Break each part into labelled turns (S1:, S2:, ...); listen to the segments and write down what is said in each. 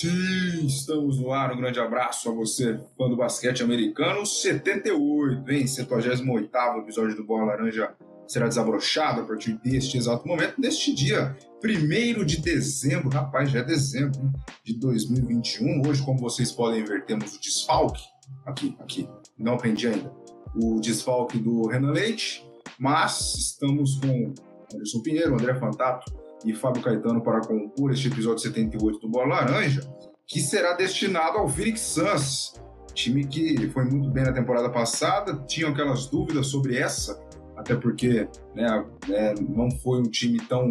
S1: Sim, estamos no ar. Um grande abraço a você, fã do basquete americano. 78, hein? 78 episódio do Bola Laranja será desabrochado a partir deste exato momento, neste dia 1 de dezembro. Rapaz, já é dezembro de 2021. Hoje, como vocês podem ver, temos o desfalque. Aqui, aqui. Não aprendi ainda. O desfalque do Renan Leite, mas estamos com Anderson Pinheiro, André Fantato e Fábio Caetano para compor este episódio 78 do Bola Laranja, que será destinado ao Phoenix Suns, time que foi muito bem na temporada passada, tinham aquelas dúvidas sobre essa, até porque né, é, não foi um time tão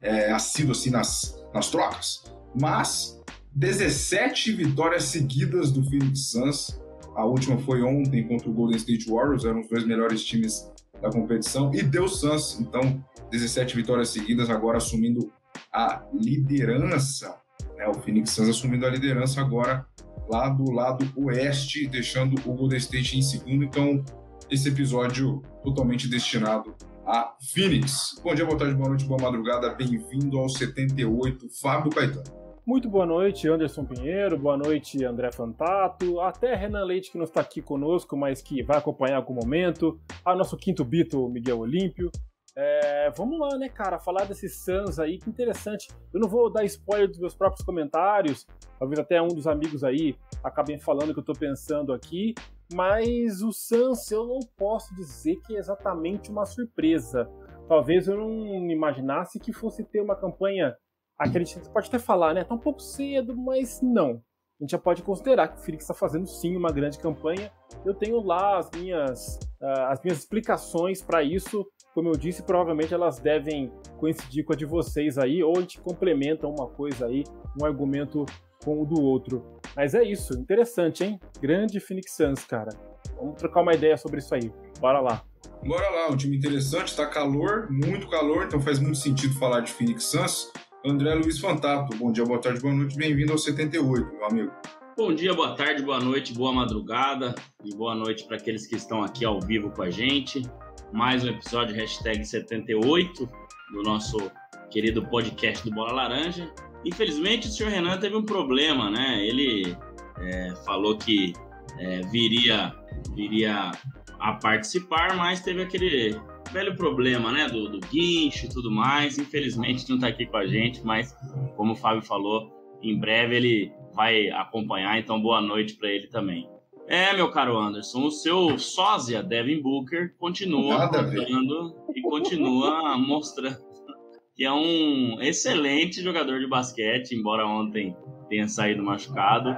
S1: é, assíduo assim nas, nas trocas, mas 17 vitórias seguidas do Phoenix Suns, a última foi ontem contra o Golden State Warriors, eram os dois melhores times da competição, e deu Suns, então 17 vitórias seguidas, agora assumindo a liderança. Né? O Phoenix Suns assumindo a liderança agora lá do lado oeste, deixando o Golden State em segundo. Então, esse episódio totalmente destinado a Phoenix. Bom dia, boa tarde, boa noite, boa madrugada. Bem-vindo ao 78, Fábio Caetano.
S2: Muito boa noite, Anderson Pinheiro, boa noite, André Fantato, até Renan Leite, que não está aqui conosco, mas que vai acompanhar algum momento, a nosso quinto bito, Miguel Olímpio, é, vamos lá, né, cara, falar desses Suns aí, que interessante. Eu não vou dar spoiler dos meus próprios comentários, talvez até um dos amigos aí acabem falando o que eu tô pensando aqui, mas o Suns eu não posso dizer que é exatamente uma surpresa. Talvez eu não imaginasse que fosse ter uma campanha. Aquele gente pode até falar, né? Tá um pouco cedo, mas não. A gente já pode considerar que o Felix está fazendo sim uma grande campanha. Eu tenho lá as minhas, uh, as minhas explicações para isso como eu disse, provavelmente elas devem coincidir com a de vocês aí, ou a gente complementa uma coisa aí, um argumento com o do outro. Mas é isso, interessante, hein? Grande Phoenix Suns, cara. Vamos trocar uma ideia sobre isso aí. Bora lá.
S1: Bora lá, um time interessante, tá calor, muito calor, então faz muito sentido falar de Phoenix Suns. André Luiz Fantato, bom dia, boa tarde, boa noite, bem-vindo ao 78, meu amigo.
S3: Bom dia, boa tarde, boa noite, boa madrugada e boa noite para aqueles que estão aqui ao vivo com a gente mais um episódio hashtag 78 do nosso querido podcast do Bola Laranja. Infelizmente o senhor Renan teve um problema, né? Ele é, falou que é, viria, viria a participar, mas teve aquele velho problema, né? Do, do guincho e tudo mais. Infelizmente não está aqui com a gente, mas como o Fábio falou, em breve ele vai acompanhar, então boa noite para ele também. É, meu caro Anderson, o seu sósia, Devin Booker, continua jogando e continua mostrando que é um excelente jogador de basquete, embora ontem tenha saído machucado.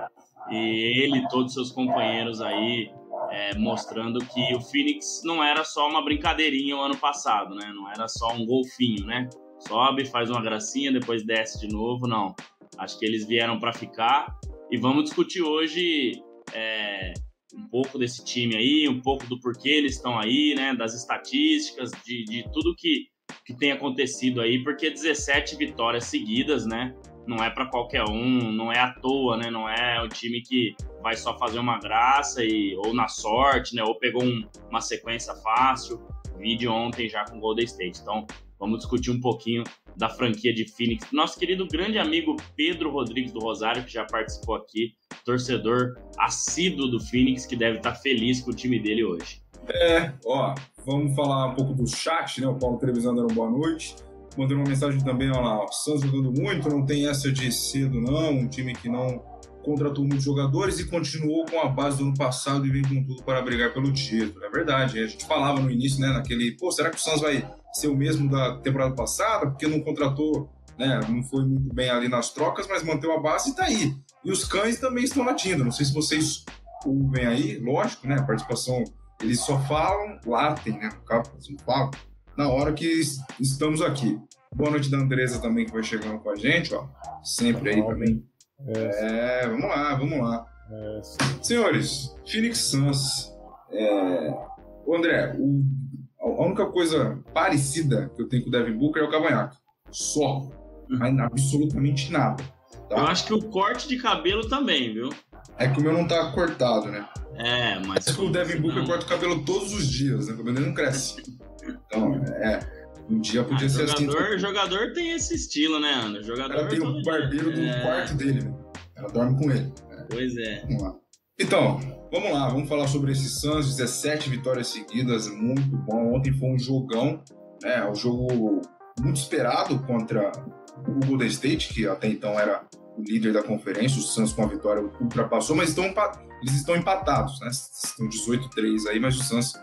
S3: E ele e todos seus companheiros aí é, mostrando que o Phoenix não era só uma brincadeirinha o ano passado, né? Não era só um golfinho, né? Sobe, faz uma gracinha, depois desce de novo, não. Acho que eles vieram para ficar e vamos discutir hoje é, um pouco desse time aí, um pouco do porquê eles estão aí, né? Das estatísticas, de, de tudo que, que tem acontecido aí, porque 17 vitórias seguidas, né? Não é para qualquer um, não é à toa, né? Não é o time que vai só fazer uma graça e ou na sorte, né? Ou pegou um, uma sequência fácil. Vídeo ontem já com o Golden State. Então, vamos discutir um pouquinho da franquia de Phoenix. Nosso querido grande amigo Pedro Rodrigues do Rosário, que já participou aqui, torcedor assíduo do Phoenix, que deve estar feliz com o time dele hoje.
S1: É, ó, vamos falar um pouco do chat, né? O Paulo Trevisan dando boa noite. Mandando uma mensagem também, ó lá, o Santos jogando muito, não tem essa de cedo, não. Um time que não contratou muitos jogadores e continuou com a base do ano passado e vem com tudo para brigar pelo título. É verdade, a gente falava no início, né, naquele, pô, será que o Santos vai ser o mesmo da temporada passada? Porque não contratou, né, não foi muito bem ali nas trocas, mas manteve a base e tá aí. E os cães também estão latindo. Não sei se vocês ouvem aí, lógico, né, a participação, eles só falam, latem, né, no caso, eles não falam, na hora que estamos aqui. Boa noite da Andresa também, que vai chegando com a gente, ó, sempre aí também é, vamos lá, vamos lá. É, Senhores, Phoenix Suns. É... O André, o... a única coisa parecida que eu tenho com o Devin Booker é o cavanhaque. Só. Mas absolutamente nada.
S3: Tá? Eu acho que o corte de cabelo também, viu?
S1: É que o meu não tá cortado, né?
S3: É, mas.
S1: É que o Devin Booker não... corta o cabelo todos os dias, né? O cabelo não cresce. Então, é. Um dia podia ah, ser
S3: jogador, assim. Jogador tem esse estilo, né, Ana? Jogador.
S1: Ela tem o barbeiro do é... quarto dele, né? Ela dorme com ele.
S3: Pois é.
S1: Vamos lá. Então, vamos lá, vamos falar sobre esse Suns, 17 vitórias seguidas, muito bom. Ontem foi um jogão, né? Um jogo muito esperado contra o Golden State, que até então era o líder da conferência. O Suns com a vitória ultrapassou, mas estão, eles estão empatados, né? Estão 18-3 aí, mas o Suns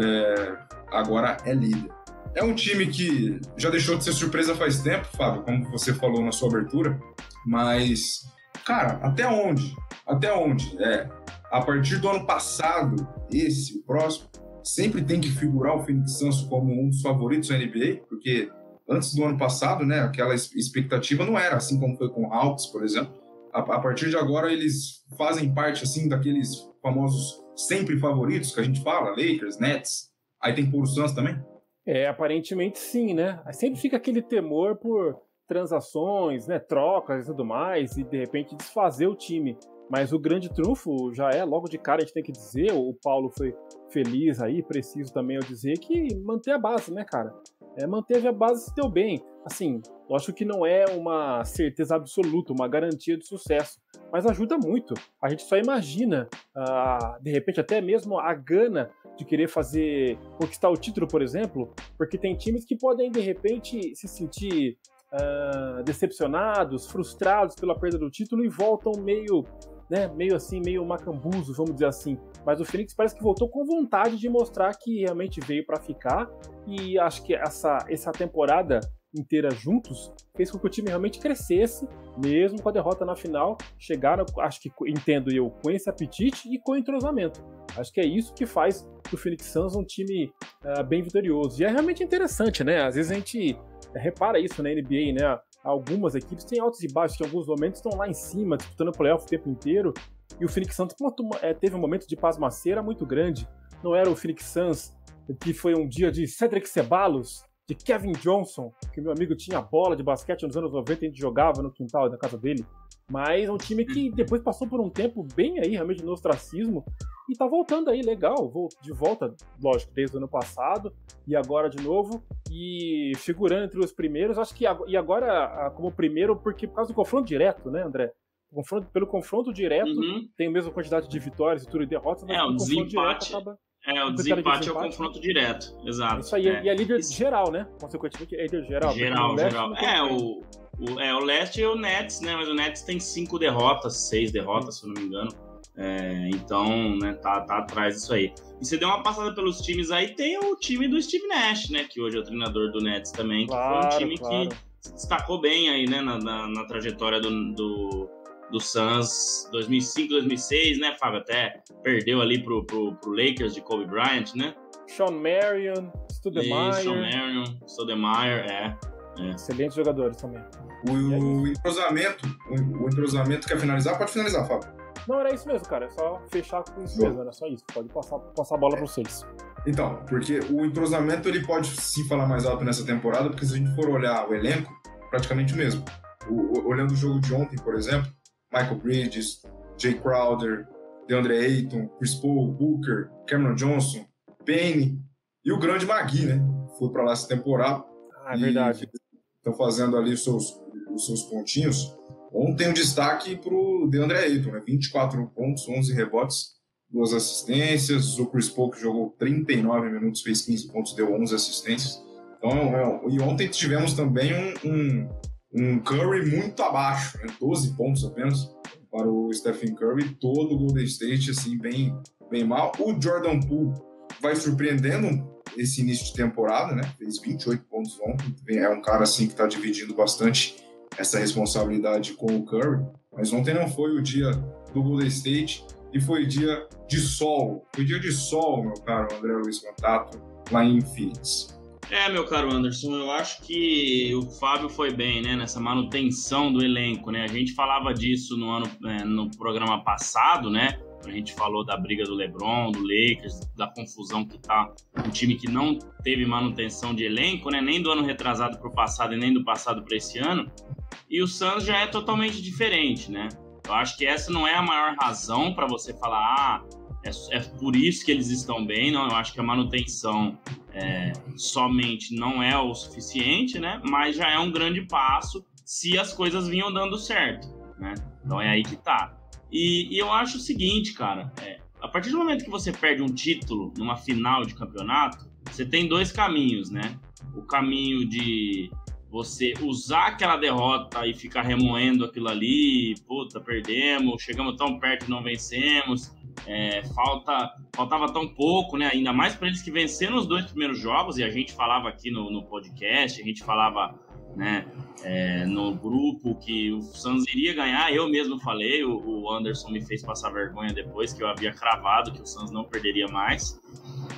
S1: é, agora é líder. É um time que já deixou de ser surpresa faz tempo, Fábio, como você falou na sua abertura, mas, cara, até onde? Até onde? É, a partir do ano passado, esse, o próximo, sempre tem que figurar o Phoenix Suns como um dos favoritos da NBA, porque antes do ano passado, né, aquela expectativa não era assim como foi com o Hawks, por exemplo. A, a partir de agora eles fazem parte assim daqueles famosos sempre favoritos que a gente fala, Lakers, Nets. Aí tem por Suns também?
S2: É, aparentemente sim, né? Sempre fica aquele temor por transações, né, trocas e tudo mais, e de repente desfazer o time. Mas o grande trunfo já é, logo de cara a gente tem que dizer, o Paulo foi feliz aí, preciso também eu dizer, que manter a base, né, cara? É, manteve a base se deu bem. Assim, lógico que não é uma certeza absoluta, uma garantia de sucesso, mas ajuda muito. A gente só imagina, uh, de repente, até mesmo a gana de querer fazer conquistar o título, por exemplo, porque tem times que podem de repente se sentir uh, decepcionados, frustrados pela perda do título e voltam meio, né, meio assim, meio macambuzo, vamos dizer assim. Mas o Phoenix parece que voltou com vontade de mostrar que realmente veio para ficar e acho que essa essa temporada inteira juntos fez com que o time realmente crescesse, mesmo com a derrota na final, chegaram, acho que entendo eu, com esse apetite e com entrosamento. Acho que é isso que faz do Phoenix Suns um time uh, bem vitorioso. E é realmente interessante, né? Às vezes a gente repara isso na NBA, né? Algumas equipes têm altos e baixos, que em alguns momentos estão lá em cima, disputando o playoff o tempo inteiro. E o Phoenix Suns é, teve um momento de pasmaceira muito grande. Não era o Phoenix Suns que foi um dia de Cedric Ceballos, de Kevin Johnson, que meu amigo tinha bola de basquete nos anos 90 e a gente jogava no quintal da casa dele. Mas é um time que depois passou por um tempo bem aí, realmente, no ostracismo. E tá voltando aí, legal. De volta, lógico, desde o ano passado. E agora de novo. E figurando entre os primeiros. Acho que e agora como primeiro, porque por causa do confronto direto, né, André? Confronto, pelo confronto direto, uhum. tem a mesma quantidade de vitórias e tudo e derrotas,
S3: mas é, o desempate. Acaba... É, o desempate é o confronto direto, exato.
S2: Isso aí, é. e é líder Isso. geral, né? Consequentemente, é líder geral.
S3: Geral, geral. É, o, o, é, o Leste e o Nets, né? Mas o Nets tem cinco derrotas, seis derrotas, se eu não me engano. É, então, né, tá, tá atrás disso aí. E você deu uma passada pelos times aí, tem o time do Steve Nash, né? Que hoje é o treinador do Nets também, claro, que foi um time claro. que se destacou bem aí, né, na, na, na trajetória do, do, do Suns 2005, 2006, né, Fábio? Até perdeu ali pro, pro, pro Lakers de Kobe Bryant, né?
S2: Sean Marion, Studemeyer.
S3: Sean Marion, Studemeyer, é.
S2: é. Excelentes jogadores também.
S1: O, o entrosamento, o, o entrosamento quer finalizar? Pode finalizar, Fábio.
S2: Não, era isso mesmo, cara. É só fechar com isso mesmo, era só isso. Pode passar, passar a bola para vocês.
S1: Então, porque o entrosamento ele pode sim falar mais alto nessa temporada, porque se a gente for olhar o elenco, praticamente o mesmo. O, olhando o jogo de ontem, por exemplo, Michael Bridges, Jay Crowder, DeAndre Ayton, Chris Paul, Booker, Cameron Johnson, Payne e o grande Magui, né? Foi para lá essa temporada.
S2: Ah, é verdade.
S1: Estão fazendo ali os seus, os seus pontinhos. Ontem o destaque para o DeAndre Ayton, né? 24 pontos, 11 rebotes, duas assistências. O Chris Paul que jogou 39 minutos, fez 15 pontos, deu 11 assistências. Então, é, e ontem tivemos também um, um, um Curry muito abaixo, né? 12 pontos apenas para o Stephen Curry. Todo o Golden State, assim, bem, bem mal. O Jordan Poole vai surpreendendo esse início de temporada, né? Fez 28 pontos ontem. É um cara, assim, que está dividindo bastante essa responsabilidade com o Curry, mas ontem não foi o dia do Golden State e foi dia de sol. Foi dia de sol, meu caro André Luiz Contato, lá em Phoenix.
S3: É, meu caro Anderson, eu acho que o Fábio foi bem, né, nessa manutenção do elenco, né? A gente falava disso no ano, é, no programa passado, né? A gente falou da briga do LeBron, do Lakers, da confusão que tá um time que não teve manutenção de elenco, né? Nem do ano retrasado para o passado e nem do passado para esse ano. E o Suns já é totalmente diferente, né? Eu acho que essa não é a maior razão para você falar, ah, é, é, por isso que eles estão bem. Não, eu acho que a manutenção é, somente não é o suficiente, né? Mas já é um grande passo se as coisas vinham dando certo, né? Então é aí que tá. E, e eu acho o seguinte, cara, é, a partir do momento que você perde um título numa final de campeonato, você tem dois caminhos, né? O caminho de você usar aquela derrota e ficar remoendo aquilo ali, puta, perdemos, chegamos tão perto e não vencemos, é, falta, faltava tão pouco, né? Ainda mais para eles que venceram os dois primeiros jogos, e a gente falava aqui no, no podcast, a gente falava né, é, no grupo que o Suns iria ganhar. Eu mesmo falei, o, o, Anderson me fez passar vergonha depois que eu havia cravado que o Suns não perderia mais.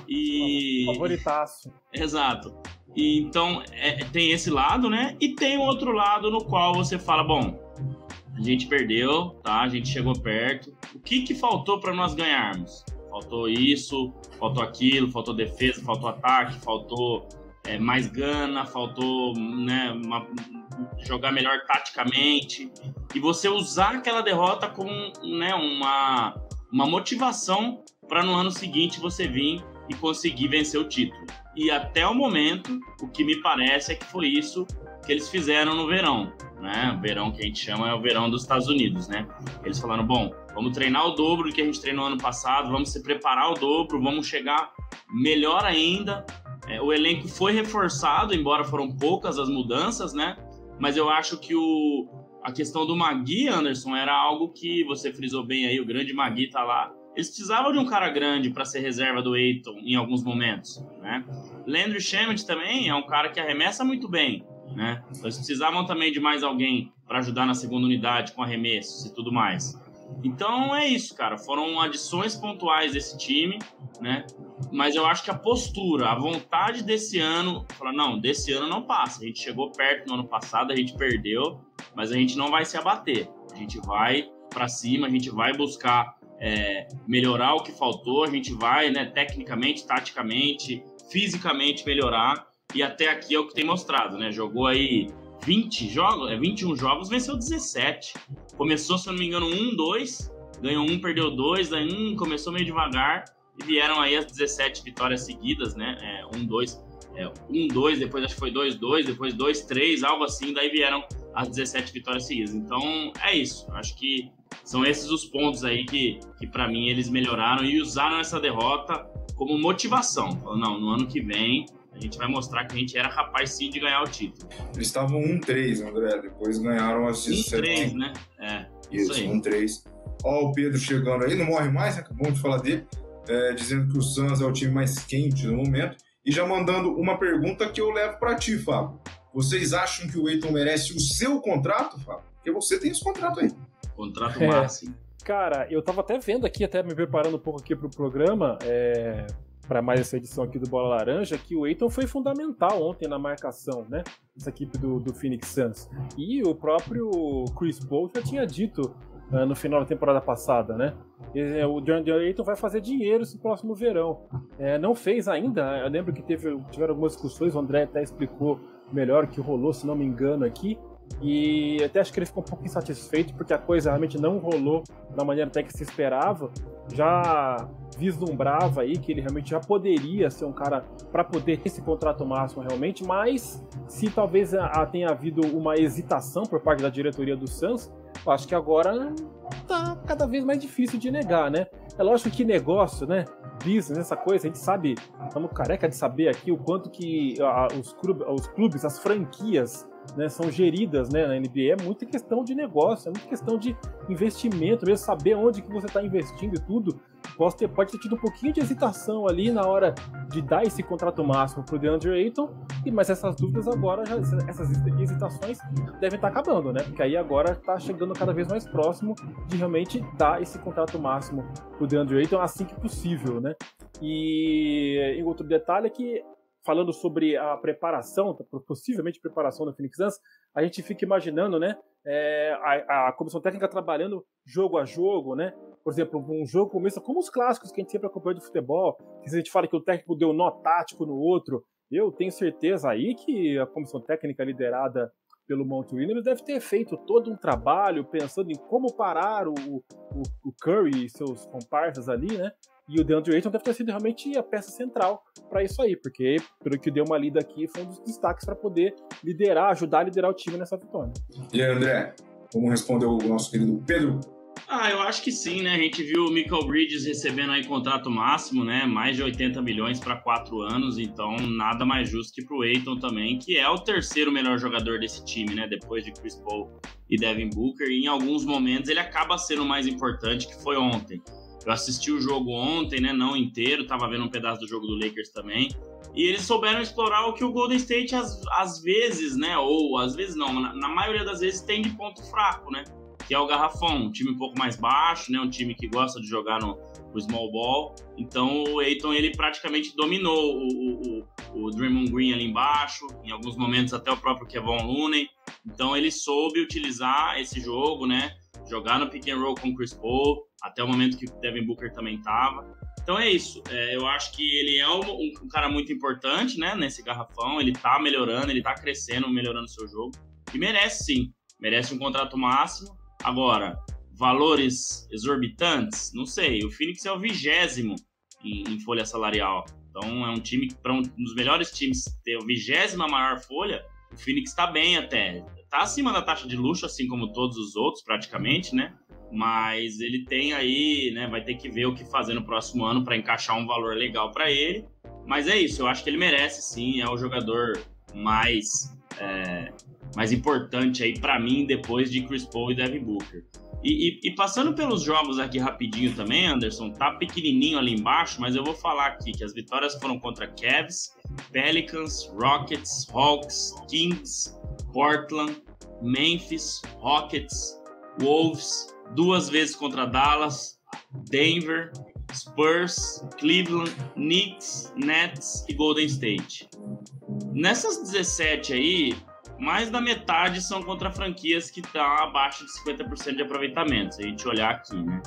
S3: E
S2: favoritaço.
S3: Exato. E, então é, tem esse lado, né? E tem o outro lado no qual você fala, bom, a gente perdeu, tá? A gente chegou perto. O que que faltou para nós ganharmos? Faltou isso, faltou aquilo, faltou defesa, faltou ataque, faltou é, mais gana, faltou né, uma, jogar melhor taticamente. E você usar aquela derrota como né, uma, uma motivação para no ano seguinte você vir e conseguir vencer o título. E até o momento, o que me parece é que foi isso que eles fizeram no verão. Né? O verão que a gente chama é o verão dos Estados Unidos, né? Eles falaram, bom, vamos treinar o dobro do que a gente treinou ano passado, vamos se preparar o dobro, vamos chegar melhor ainda é, o elenco foi reforçado, embora foram poucas as mudanças, né? Mas eu acho que o, a questão do Magui, Anderson, era algo que você frisou bem aí, o grande Magui tá lá. Eles precisavam de um cara grande para ser reserva do Eiton em alguns momentos, né? Landry Shamet também é um cara que arremessa muito bem, né? Então, eles precisavam também de mais alguém para ajudar na segunda unidade com arremessos e tudo mais. Então é isso, cara. Foram adições pontuais desse time, né? Mas eu acho que a postura, a vontade desse ano, falar, não, desse ano não passa. A gente chegou perto no ano passado, a gente perdeu, mas a gente não vai se abater. A gente vai para cima, a gente vai buscar é, melhorar o que faltou, a gente vai, né, tecnicamente, taticamente, fisicamente melhorar. E até aqui é o que tem mostrado, né? Jogou aí 20 jogos, é 21 jogos, venceu 17. Começou, se eu não me engano, 1, 2, ganhou um, perdeu dois, aí um começou meio devagar e vieram aí as 17 vitórias seguidas, né? É, 1, 2, é, 1, 2, depois acho que foi 2, 2, depois 2, 3, algo assim, daí vieram as 17 vitórias seguidas. Então é isso, acho que são esses os pontos aí que, que para mim eles melhoraram e usaram essa derrota como motivação. Falaram, não, no ano que vem a gente vai mostrar que a gente era capaz sim de ganhar o título.
S1: Eles estavam 1-3, André. Depois ganharam as
S3: 17. 1-3, né? É.
S1: Isso, isso 1-3. Ó, o Pedro chegando aí, não morre mais, acabamos de falar dele. É, dizendo que o Suns é o time mais quente no momento. E já mandando uma pergunta que eu levo para ti, Fábio. Vocês acham que o Eiton merece o seu contrato, Fábio? Porque você tem esse contrato aí.
S3: Contrato é, máximo.
S2: Cara, eu tava até vendo aqui, até me preparando um pouco aqui pro programa, é, para mais essa edição aqui do Bola Laranja, que o Eiton foi fundamental ontem na marcação, né? Essa equipe do, do Phoenix Suns. E o próprio Chris Paul já tinha dito uh, no final da temporada passada, né? E, uh, o John Ayton vai fazer dinheiro esse próximo verão. É, não fez ainda, eu lembro que teve, tiveram algumas discussões, o André até explicou melhor o que rolou, se não me engano, aqui. E até acho que ele ficou um pouco insatisfeito porque a coisa realmente não rolou da maneira até que se esperava. Já vislumbrava aí que ele realmente já poderia ser um cara para poder ter esse contrato máximo realmente, mas se talvez tenha havido uma hesitação por parte da diretoria do Suns, acho que agora tá cada vez mais difícil de negar, né? É lógico que negócio, né? Business, essa coisa, a gente sabe, estamos careca de saber aqui o quanto que os, clubes, os clubes as franquias né, são geridas né, na NBA, é muita questão de negócio, é muita questão de investimento, mesmo saber onde que você está investindo e tudo. Pode ter, pode ter tido um pouquinho de hesitação ali na hora de dar esse contrato máximo para o DeAndre Ayton, mas essas dúvidas agora, já, essas hesitações devem estar tá acabando, né? Porque aí agora está chegando cada vez mais próximo de realmente dar esse contrato máximo para o DeAndre Ayton assim que possível, né? E, e outro detalhe é que falando sobre a preparação, possivelmente preparação do Phoenix Suns, a gente fica imaginando, né, é, a, a, comissão técnica trabalhando jogo a jogo, né? Por exemplo, um jogo começa como os clássicos que a gente sempre acompanha de futebol, que a gente fala que o técnico deu nó tático no outro. Eu tenho certeza aí que a comissão técnica liderada pelo Mount Williams deve ter feito todo um trabalho pensando em como parar o, o, o Curry e seus comparsas ali, né? E o DeAndre Ayton deve ter sido realmente a peça central para isso aí, porque, pelo que deu uma lida aqui, foi um dos destaques para poder liderar, ajudar a liderar o time nessa vitória.
S1: E André, Como respondeu o nosso querido Pedro
S3: ah, eu acho que sim, né? A gente viu o Michael Bridges recebendo aí contrato máximo, né? Mais de 80 milhões para quatro anos, então nada mais justo que pro Aiton também, que é o terceiro melhor jogador desse time, né? Depois de Chris Paul e Devin Booker. E em alguns momentos ele acaba sendo o mais importante, que foi ontem. Eu assisti o jogo ontem, né? Não inteiro, tava vendo um pedaço do jogo do Lakers também. E eles souberam explorar o que o Golden State às, às vezes, né? Ou às vezes não, na, na maioria das vezes tem de ponto fraco, né? que é o Garrafão, um time um pouco mais baixo, né? Um time que gosta de jogar no, no small ball. Então o Aiton ele praticamente dominou o, o, o Draymond Green ali embaixo, em alguns momentos até o próprio Kevon Looney. Então ele soube utilizar esse jogo, né? Jogar no pick and roll com o Chris Paul, até o momento que o Devin Booker também estava. Então é isso. É, eu acho que ele é um, um, cara muito importante, né? Nesse garrafão. Ele tá melhorando, ele tá crescendo, melhorando o seu jogo. E merece sim. Merece um contrato máximo. Agora, valores exorbitantes? Não sei. O Phoenix é o vigésimo em, em folha salarial. Então é um time para um dos melhores times ter a vigésima maior folha. O Phoenix está bem até. Está acima da taxa de luxo, assim como todos os outros, praticamente, né? Mas ele tem aí, né? Vai ter que ver o que fazer no próximo ano para encaixar um valor legal para ele. Mas é isso, eu acho que ele merece sim. É o jogador mais é, mais importante aí para mim depois de Chris Paul e Devin Booker. E, e, e, passando pelos jogos aqui rapidinho também, Anderson, tá pequenininho ali embaixo, mas eu vou falar aqui que as vitórias foram contra Cavs, Pelicans, Rockets, Hawks, Kings, Portland, Memphis, Rockets, Wolves, duas vezes contra Dallas, Denver, Spurs, Cleveland, Knicks, Nets e Golden State. Nessas 17 aí, mais da metade são contra franquias que estão abaixo de 50% de aproveitamento, se a gente olhar aqui, né?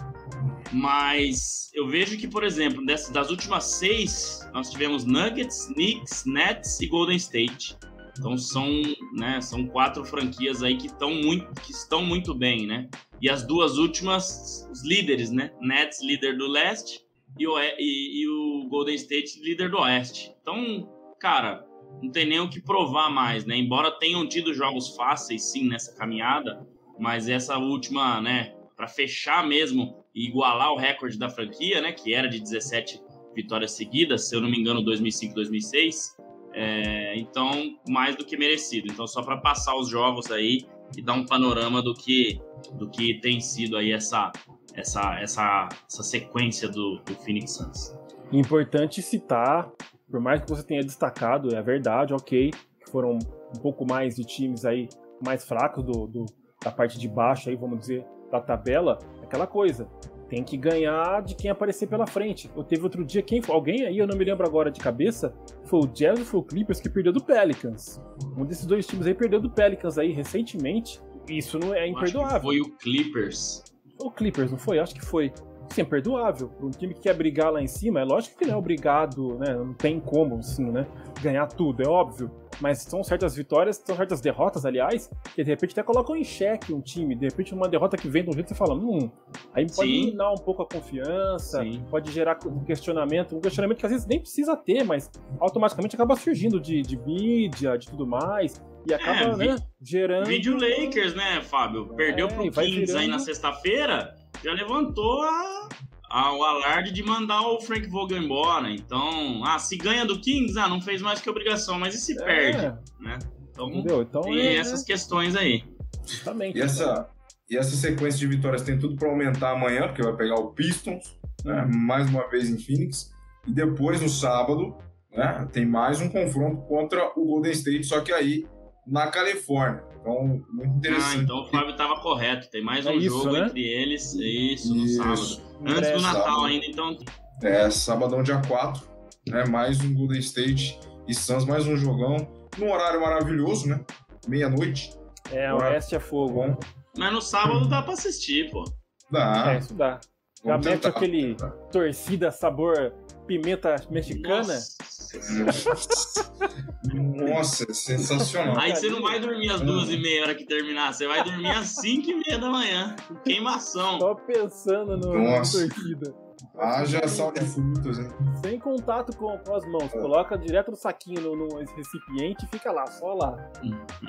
S3: Mas eu vejo que, por exemplo, dessas, das últimas seis, nós tivemos Nuggets, Knicks, Nets e Golden State. Então são, né, são quatro franquias aí que, estão muito, que estão muito bem, né? E as duas últimas, os líderes, né? Nets, líder do leste, e o, e, e o Golden State, líder do oeste. Então, cara, não tem nem o que provar mais, né? Embora tenham tido jogos fáceis, sim, nessa caminhada, mas essa última, né, para fechar mesmo e igualar o recorde da franquia, né, que era de 17 vitórias seguidas, se eu não me engano, 2005, 2006. É, então, mais do que merecido. Então, só para passar os jogos aí e dar um panorama do que do que tem sido aí essa essa essa, essa sequência do, do Phoenix Suns.
S2: Importante citar por mais que você tenha destacado, é verdade, ok, que foram um pouco mais de times aí mais fracos do, do, da parte de baixo aí, vamos dizer, da tabela, aquela coisa. Tem que ganhar de quem aparecer pela frente. Eu teve outro dia, quem alguém aí, eu não me lembro agora de cabeça, foi o Jazz ou foi o Clippers que perdeu do Pelicans. Um desses dois times aí perdeu do Pelicans aí recentemente. Isso não é imperdoável.
S3: foi o Clippers.
S2: O Clippers, não foi? Acho que foi. Sim, é perdoável. Um time que quer brigar lá em cima, é lógico que não é obrigado, né? Não tem como, assim, né? Ganhar tudo, é óbvio. Mas são certas vitórias, são certas derrotas, aliás, que de repente até colocam em xeque um time. De repente, uma derrota que vem de um jeito que você fala, hum, aí pode Sim. minar um pouco a confiança, Sim. pode gerar um questionamento, um questionamento que às vezes nem precisa ter, mas automaticamente acaba surgindo de, de mídia, de tudo mais. E acaba, é, né, gerando.
S3: Vídeo Lakers, né, Fábio? Perdeu é, pro Kings virando... aí na sexta-feira já levantou a, a, o alarde de mandar o Frank Vogel embora. Então, ah, se ganha do Kings, ah, não fez mais que obrigação, mas e se é. perde, né? Então, Entendeu? então tem é... essas questões aí.
S1: Justamente. E essa, e essa sequência de vitórias tem tudo para aumentar amanhã, porque vai pegar o Pistons, né, mais uma vez em Phoenix, e depois no sábado, né, tem mais um confronto contra o Golden State, só que aí na Califórnia. Então, muito ah, interessante.
S3: Ah, então o Fábio estava correto. Tem mais é um isso, jogo né? entre eles. Isso, no isso. sábado. Antes do Natal sábado. ainda, então.
S1: É, sabadão, dia 4. Né? Mais um Golden State e Suns, mais um jogão. Num horário maravilhoso, né? Meia-noite.
S2: É, o Oeste é fogo. Bom.
S3: Mas no sábado dá pra assistir, pô.
S1: Dá.
S2: É, isso dá. Já mete aquele torcida sabor pimenta mexicana.
S1: Nossa, Nossa sensacional.
S3: Aí você não vai dormir às duas e meia hora que terminar, você vai dormir às cinco e meia da manhã. Queimação.
S2: Só pensando no, na torcida.
S1: Haja sal de frutas, hein?
S2: Sem contato com, com as mãos. É. Coloca direto no saquinho no, no, recipiente e fica lá, só lá,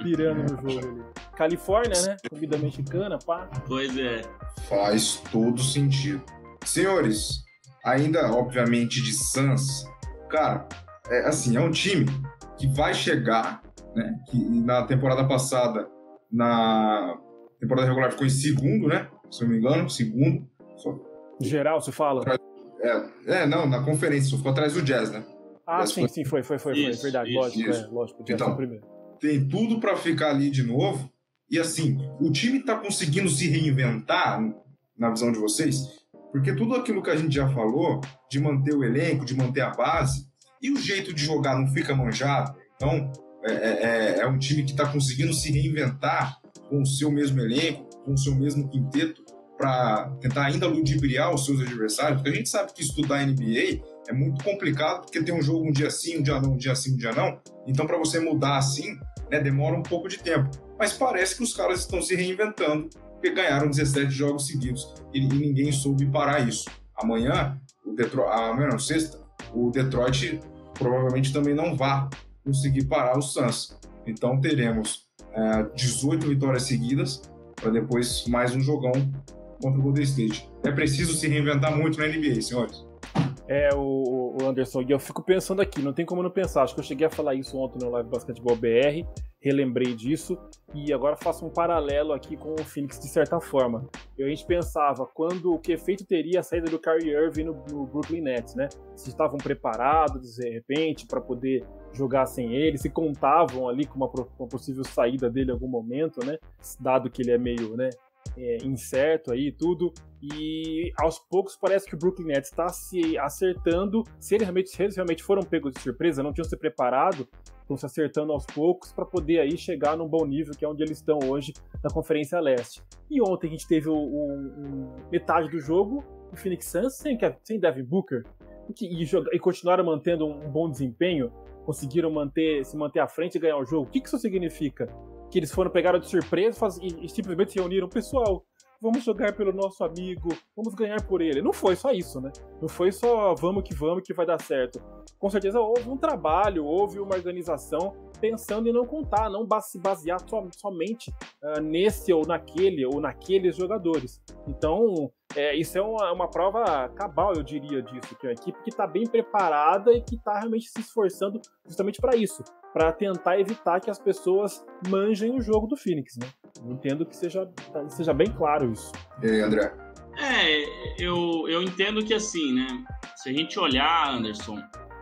S2: pirando no jogo ali. Califórnia, né? Comida mexicana, pá.
S3: Pois é.
S1: Faz todo sentido. Senhores, ainda obviamente de Suns, cara, é assim, é um time que vai chegar, né? Que na temporada passada, na temporada regular ficou em segundo, né? Se eu não me engano, segundo.
S2: Só... Geral, se fala?
S1: É, é, não, na conferência, só ficou atrás do Jazz, né?
S2: Ah, sim, foi... sim, foi, foi, foi, isso, foi verdade, isso, lógico, isso. É, lógico,
S1: então, primeiro. Tem tudo para ficar ali de novo. E assim, o time tá conseguindo se reinventar, na visão de vocês, porque tudo aquilo que a gente já falou, de manter o elenco, de manter a base, e o jeito de jogar não fica manjado. Então, é, é, é, é um time que está conseguindo se reinventar com o seu mesmo elenco, com o seu mesmo quinteto, para tentar ainda ludibriar os seus adversários, porque a gente sabe que estudar NBA é muito complicado, porque tem um jogo um dia sim, um dia não, um dia sim, um dia não. Então, para você mudar assim, né, demora um pouco de tempo. Mas parece que os caras estão se reinventando, porque ganharam 17 jogos seguidos e, e ninguém soube parar isso. Amanhã, o Detroit, amanhã não, sexta, o Detroit provavelmente também não vá conseguir parar o Suns. Então teremos é, 18 vitórias seguidas para depois mais um jogão contra o Golden State. É preciso se reinventar muito na NBA, senhores.
S2: É, o, o Anderson, e eu fico pensando aqui, não tem como não pensar. Acho que eu cheguei a falar isso ontem no Live Basketball BR, relembrei disso, e agora faço um paralelo aqui com o Phoenix de certa forma. A gente pensava quando o que efeito teria a saída do Kyrie Irving no, no Brooklyn Nets, né? Se estavam preparados de repente para poder jogar sem ele, se contavam ali com uma, uma, possível saída dele em algum momento, né? Dado que ele é meio, né? É, incerto aí tudo. E aos poucos parece que o Brooklyn Nets está se acertando. Se eles realmente, se eles realmente foram pegos de surpresa, não tinham se preparado, estão se acertando aos poucos para poder aí chegar num bom nível, que é onde eles estão hoje na Conferência Leste. E ontem a gente teve o, metade do jogo, o Phoenix Suns sem, sem Devin Booker, e, e, e continuaram mantendo um bom desempenho, conseguiram manter, se manter à frente e ganhar o jogo. O que, que isso significa? Que eles foram pegaram de surpresa e, e simplesmente se reuniram. Pessoal, vamos jogar pelo nosso amigo, vamos ganhar por ele. Não foi só isso, né? Não foi só vamos que vamos que vai dar certo. Com certeza houve um trabalho, houve uma organização pensando em não contar, não se basear somente uh, nesse ou naquele ou naqueles jogadores. Então, é, isso é uma, uma, prova cabal, eu diria, disso, que é uma equipe que está bem preparada e que está realmente se esforçando justamente para isso, para tentar evitar que as pessoas manjem o jogo do Phoenix, né? entendo que seja, seja bem claro isso.
S1: E aí, André?
S3: É, eu, eu entendo que assim, né? Se a gente olhar, Anderson,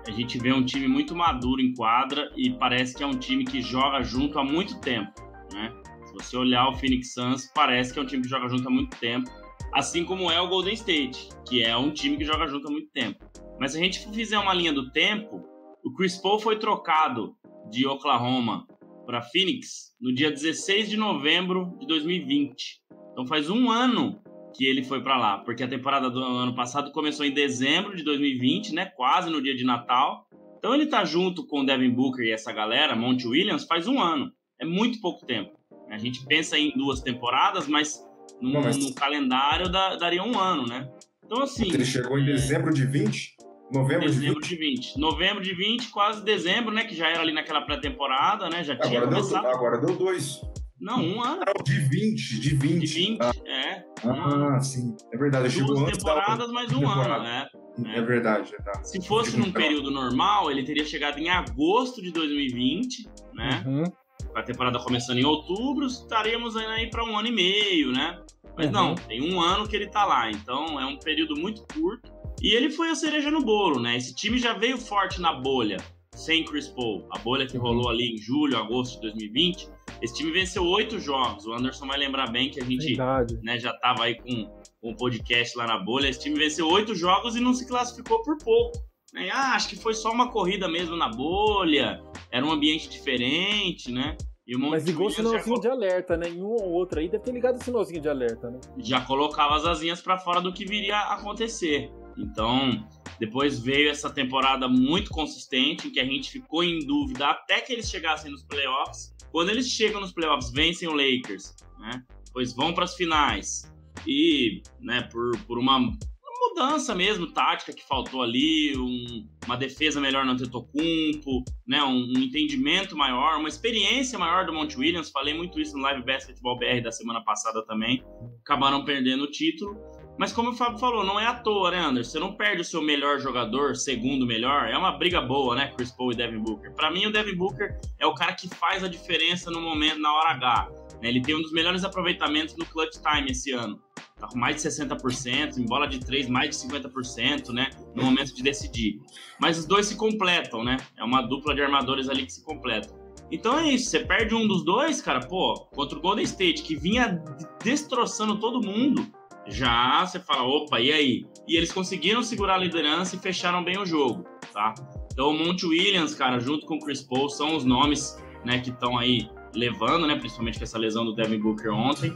S3: a gente vê um time muito maduro em quadra e parece que é um time que joga junto há muito tempo, né? Se você olhar o Phoenix Suns, parece que é um time que joga junto há muito tempo, assim como é o Golden State, que é um time que joga junto há muito tempo. Mas se a gente fizer uma linha do tempo, o Chris Paul foi trocado de Oklahoma para Phoenix no dia 16 de novembro de 2020. Então faz um ano que ele foi para lá, porque a temporada do ano passado começou em dezembro de 2020, né, quase no dia de Natal. Então ele tá junto com o Devin Booker e essa galera, Monte Williams, faz um ano. É muito pouco tempo. A gente pensa em duas temporadas, mas no, mas... no calendário da, daria um ano, né?
S1: Então assim. Ele chegou em é... dezembro de 20? Novembro
S3: dezembro de 20. de 20. Novembro de 20, quase dezembro, né? Que já era ali naquela pré-temporada, né? Já
S1: agora
S3: tinha
S1: deu, começado. Agora deu dois.
S3: Não, um ano.
S1: Ah, de 20, de 20.
S3: De 20,
S1: ah.
S3: é.
S1: Ah, sim. É verdade.
S3: Duas temporadas, mais um temporada. ano, né?
S1: É, é verdade, tá.
S3: Se fosse num período normal, ele teria chegado em agosto de 2020, né? Uhum. A temporada começando em outubro, estaríamos aí para um ano e meio, né? Mas uhum. não, tem um ano que ele tá lá, então é um período muito curto. E ele foi a cereja no bolo, né? Esse time já veio forte na bolha, sem Chris Paul. A bolha que rolou ali em julho, agosto de 2020. Esse time venceu oito jogos. O Anderson vai lembrar bem que a gente né, já estava aí com, com um podcast lá na bolha. Esse time venceu oito jogos e não se classificou por pouco. Né? Ah, acho que foi só uma corrida mesmo na bolha. Era um ambiente diferente, né?
S2: Mas ligou o sinalzinho já... de alerta, né? Em um ou outro aí deve ter ligado o sinalzinho de alerta, né?
S3: Já colocava as asinhas para fora do que viria a acontecer. Então, depois veio essa temporada muito consistente, em que a gente ficou em dúvida até que eles chegassem nos playoffs. Quando eles chegam nos playoffs, vencem o Lakers, né? Pois vão para as finais. E, né, por, por uma mudança mesmo, tática que faltou ali, um, uma defesa melhor no Antetokounmpo, né, um, um, entendimento maior, uma experiência maior do Monte Williams. Falei muito isso no Live Basketball BR da semana passada também. Acabaram perdendo o título. Mas como o Fábio falou, não é à toa, né, Anderson? Você não perde o seu melhor jogador, segundo melhor. É uma briga boa, né, Chris Paul e Devin Booker. Para mim, o Devin Booker é o cara que faz a diferença no momento, na hora H. Né? Ele tem um dos melhores aproveitamentos no clutch time esse ano. Tá com mais de 60%, em bola de 3, mais de 50%, né? No momento de decidir. Mas os dois se completam, né? É uma dupla de armadores ali que se completam. Então é isso, você perde um dos dois, cara, pô, contra o Golden State, que vinha destroçando todo mundo, já você fala, opa, e aí? E eles conseguiram segurar a liderança e fecharam bem o jogo, tá? Então o Monte Williams, cara, junto com o Chris Paul, são os nomes, né, que estão aí levando, né? Principalmente com essa lesão do Devin Booker ontem.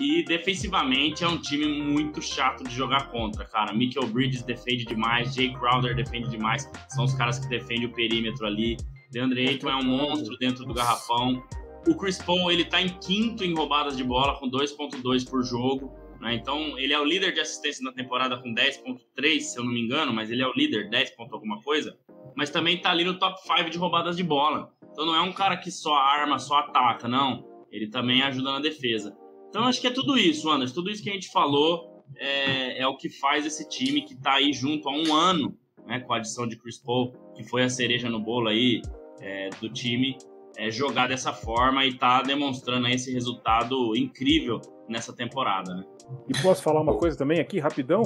S3: E defensivamente é um time muito chato de jogar contra, cara. Michael Bridges defende demais, Jay Crowder defende demais. São os caras que defendem o perímetro ali. DeAndre Ayton é um monstro dentro do garrafão. O Chris Paul, ele tá em quinto em roubadas de bola, com 2.2 por jogo. Né? Então, ele é o líder de assistência na temporada com 10.3, se eu não me engano, mas ele é o líder, 10 ponto alguma coisa. Mas também tá ali no top 5 de roubadas de bola. Então não é um cara que só arma, só ataca, não. Ele também ajuda na defesa. Então acho que é tudo isso, Anderson. Tudo isso que a gente falou é, é o que faz esse time que está aí junto há um ano, né, com a adição de Chris Paul, que foi a cereja no bolo aí é, do time, é, jogar dessa forma e tá demonstrando esse resultado incrível nessa temporada, né?
S2: E posso falar uma coisa também aqui, rapidão?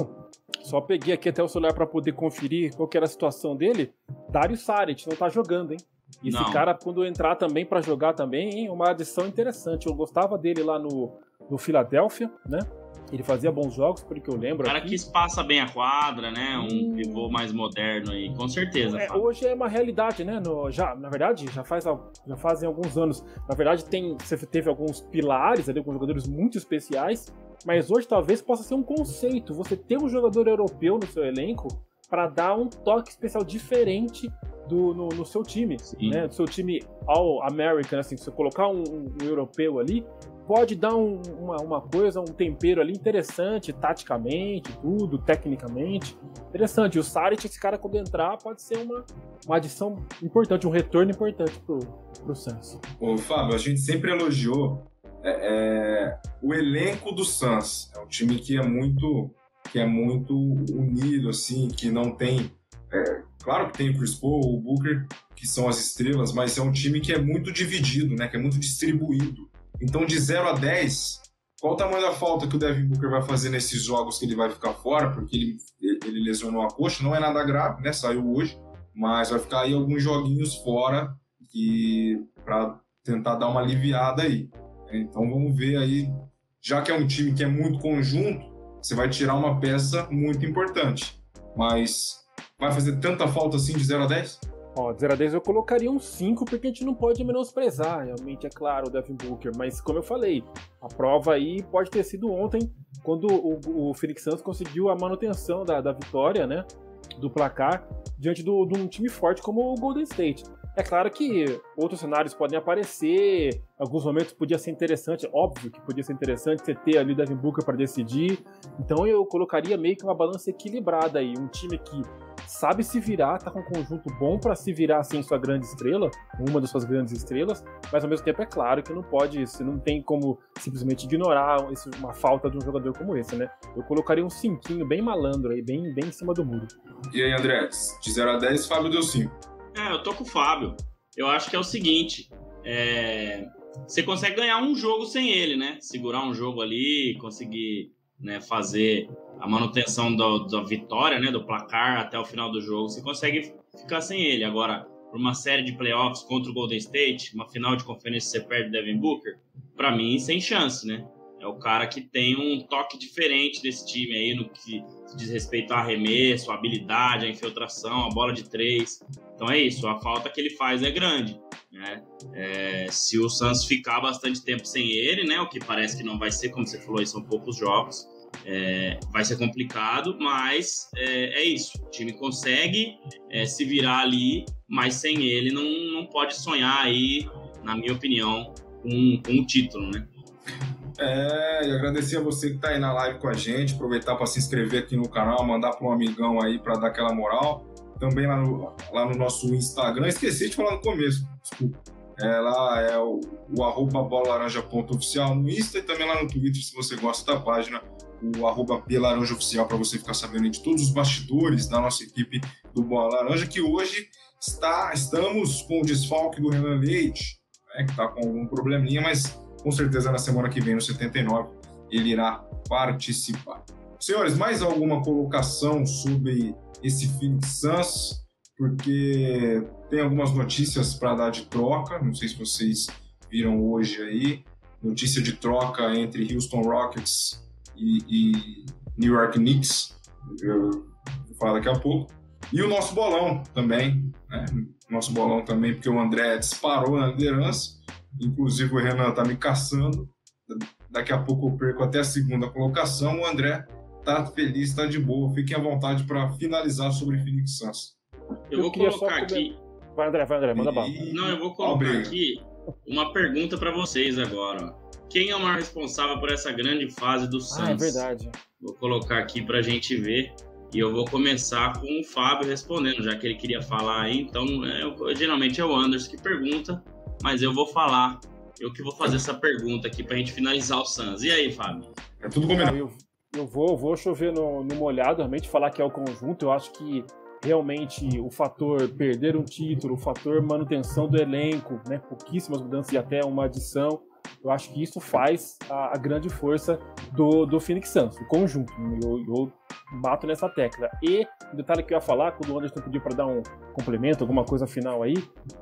S2: Só peguei aqui até o celular para poder conferir qual era a situação dele. Dario Saric não tá jogando, hein? E esse cara, quando entrar também para jogar também, é uma adição interessante. Eu gostava dele lá no, no Philadelphia, né? Ele fazia bons jogos, porque eu lembro. O
S3: cara aqui. que espaça bem a quadra, né? Um hum... pivô mais moderno aí, com certeza.
S2: É, hoje é uma realidade, né? No, já, na verdade, já, faz, já fazem alguns anos. Na verdade, tem, você teve alguns pilares ali, com jogadores muito especiais, mas hoje talvez possa ser um conceito. Você ter um jogador europeu no seu elenco para dar um toque especial diferente do, no, no seu time, Sim. né? Do seu time All-American, assim, se você colocar um, um, europeu ali, pode dar um, uma, uma coisa, um tempero ali interessante, taticamente, tudo, tecnicamente. Interessante. E o Saric, esse cara, quando entrar, pode ser uma, uma adição importante, um retorno importante pro, pro Suns.
S1: Ô, Fábio, a gente sempre elogiou é, é, o elenco do Suns. É um time que é muito que é muito unido, assim, que não tem é, claro que tem o Chris Paul, o Booker, que são as estrelas, mas é um time que é muito dividido, né? Que é muito distribuído. Então, de 0 a 10, qual o tamanho da falta que o Devin Booker vai fazer nesses jogos que ele vai ficar fora? Porque ele, ele lesionou a coxa, não é nada grave, né? Saiu hoje, mas vai ficar aí alguns joguinhos fora que para tentar dar uma aliviada aí. Então vamos ver aí, já que é um time que é muito conjunto, você vai tirar uma peça muito importante. Mas vai fazer tanta falta assim de 0 a 10?
S2: Ó, de 0 a 10 eu colocaria um 5, porque a gente não pode menosprezar, realmente, é claro, o Devin Booker. Mas, como eu falei, a prova aí pode ter sido ontem, quando o, o Suns conseguiu a manutenção da, da vitória, né? Do placar, diante de um time forte como o Golden State. É claro que outros cenários podem aparecer, alguns momentos podia ser interessante, óbvio que podia ser interessante você ter ali o Devin Booker para decidir. Então eu colocaria meio que uma balança equilibrada aí, um time que sabe se virar, tá com um conjunto bom para se virar assim sua grande estrela, uma das suas grandes estrelas, mas ao mesmo tempo é claro que não pode, você não tem como simplesmente ignorar uma falta de um jogador como esse, né? Eu colocaria um cinquinho bem malandro aí, bem, bem em cima do muro.
S1: E aí, André, de 0 a 10, Fábio deu 5.
S3: É, eu tô com o Fábio. Eu acho que é o seguinte: é... você consegue ganhar um jogo sem ele, né? Segurar um jogo ali, conseguir né, fazer a manutenção do, da vitória, né, do placar até o final do jogo. Você consegue ficar sem ele. Agora, por uma série de playoffs contra o Golden State, uma final de conferência você perde o Devin Booker, para mim, sem chance, né? É o cara que tem um toque diferente desse time aí no que diz respeito ao arremesso, a habilidade, a infiltração, a bola de três. Então é isso, a falta que ele faz é grande. Né? É, se o Santos ficar bastante tempo sem ele, né, o que parece que não vai ser, como você falou, são poucos jogos, é, vai ser complicado, mas é, é, isso. O time consegue é, se virar ali, mas sem ele não, não pode sonhar aí, na minha opinião, com, com um título, né?
S1: É, e agradecer a você que está aí na live com a gente, aproveitar para se inscrever aqui no canal, mandar para um amigão aí para dar aquela moral. Também lá no, lá no nosso Instagram, esqueci de falar no começo, desculpa. É, lá é o, o arroba bolalaranja.oficial no Insta e também lá no Twitter, se você gosta da página, o arroba Oficial, para você ficar sabendo de todos os bastidores da nossa equipe do Bola Laranja, que hoje está, estamos com o desfalque do Renan Leite, né, que está com algum probleminha, mas com certeza na semana que vem, no 79, ele irá participar. Senhores, mais alguma colocação sobre esse Phoenix Suns? Porque tem algumas notícias para dar de troca, não sei se vocês viram hoje aí, notícia de troca entre Houston Rockets e, e New York Knicks, eu vou falar daqui a pouco. E o nosso bolão também, né? Nosso bolão também, porque o André disparou na liderança, inclusive o Renan tá me caçando. Daqui a pouco eu perco até a segunda colocação. O André tá feliz, tá de boa. Fiquem à vontade para finalizar sobre Phoenix Suns.
S3: Eu, eu vou colocar aqui.
S2: Vai, André, vai, André, manda bala.
S3: Não, eu vou colocar aqui uma pergunta para vocês agora. Quem é o maior responsável por essa grande fase do Suns? Ah,
S2: é verdade.
S3: Vou colocar aqui para a gente ver. E eu vou começar com o Fábio respondendo, já que ele queria falar aí. Então, é, geralmente é o Anderson que pergunta, mas eu vou falar. Eu que vou fazer essa pergunta aqui para a gente finalizar o Suns. E aí, Fábio?
S1: É tudo combinado.
S2: Eu, eu vou, vou chover no, no molhado, realmente falar que é o conjunto. Eu acho que realmente o fator perder um título, o fator manutenção do elenco, né, pouquíssimas mudanças e até uma adição, eu acho que isso faz a, a grande força do, do Phoenix Suns, o conjunto. Eu, eu bato nessa tecla. E o detalhe que eu ia falar, quando o Anderson pediu para dar um complemento, alguma coisa final aí,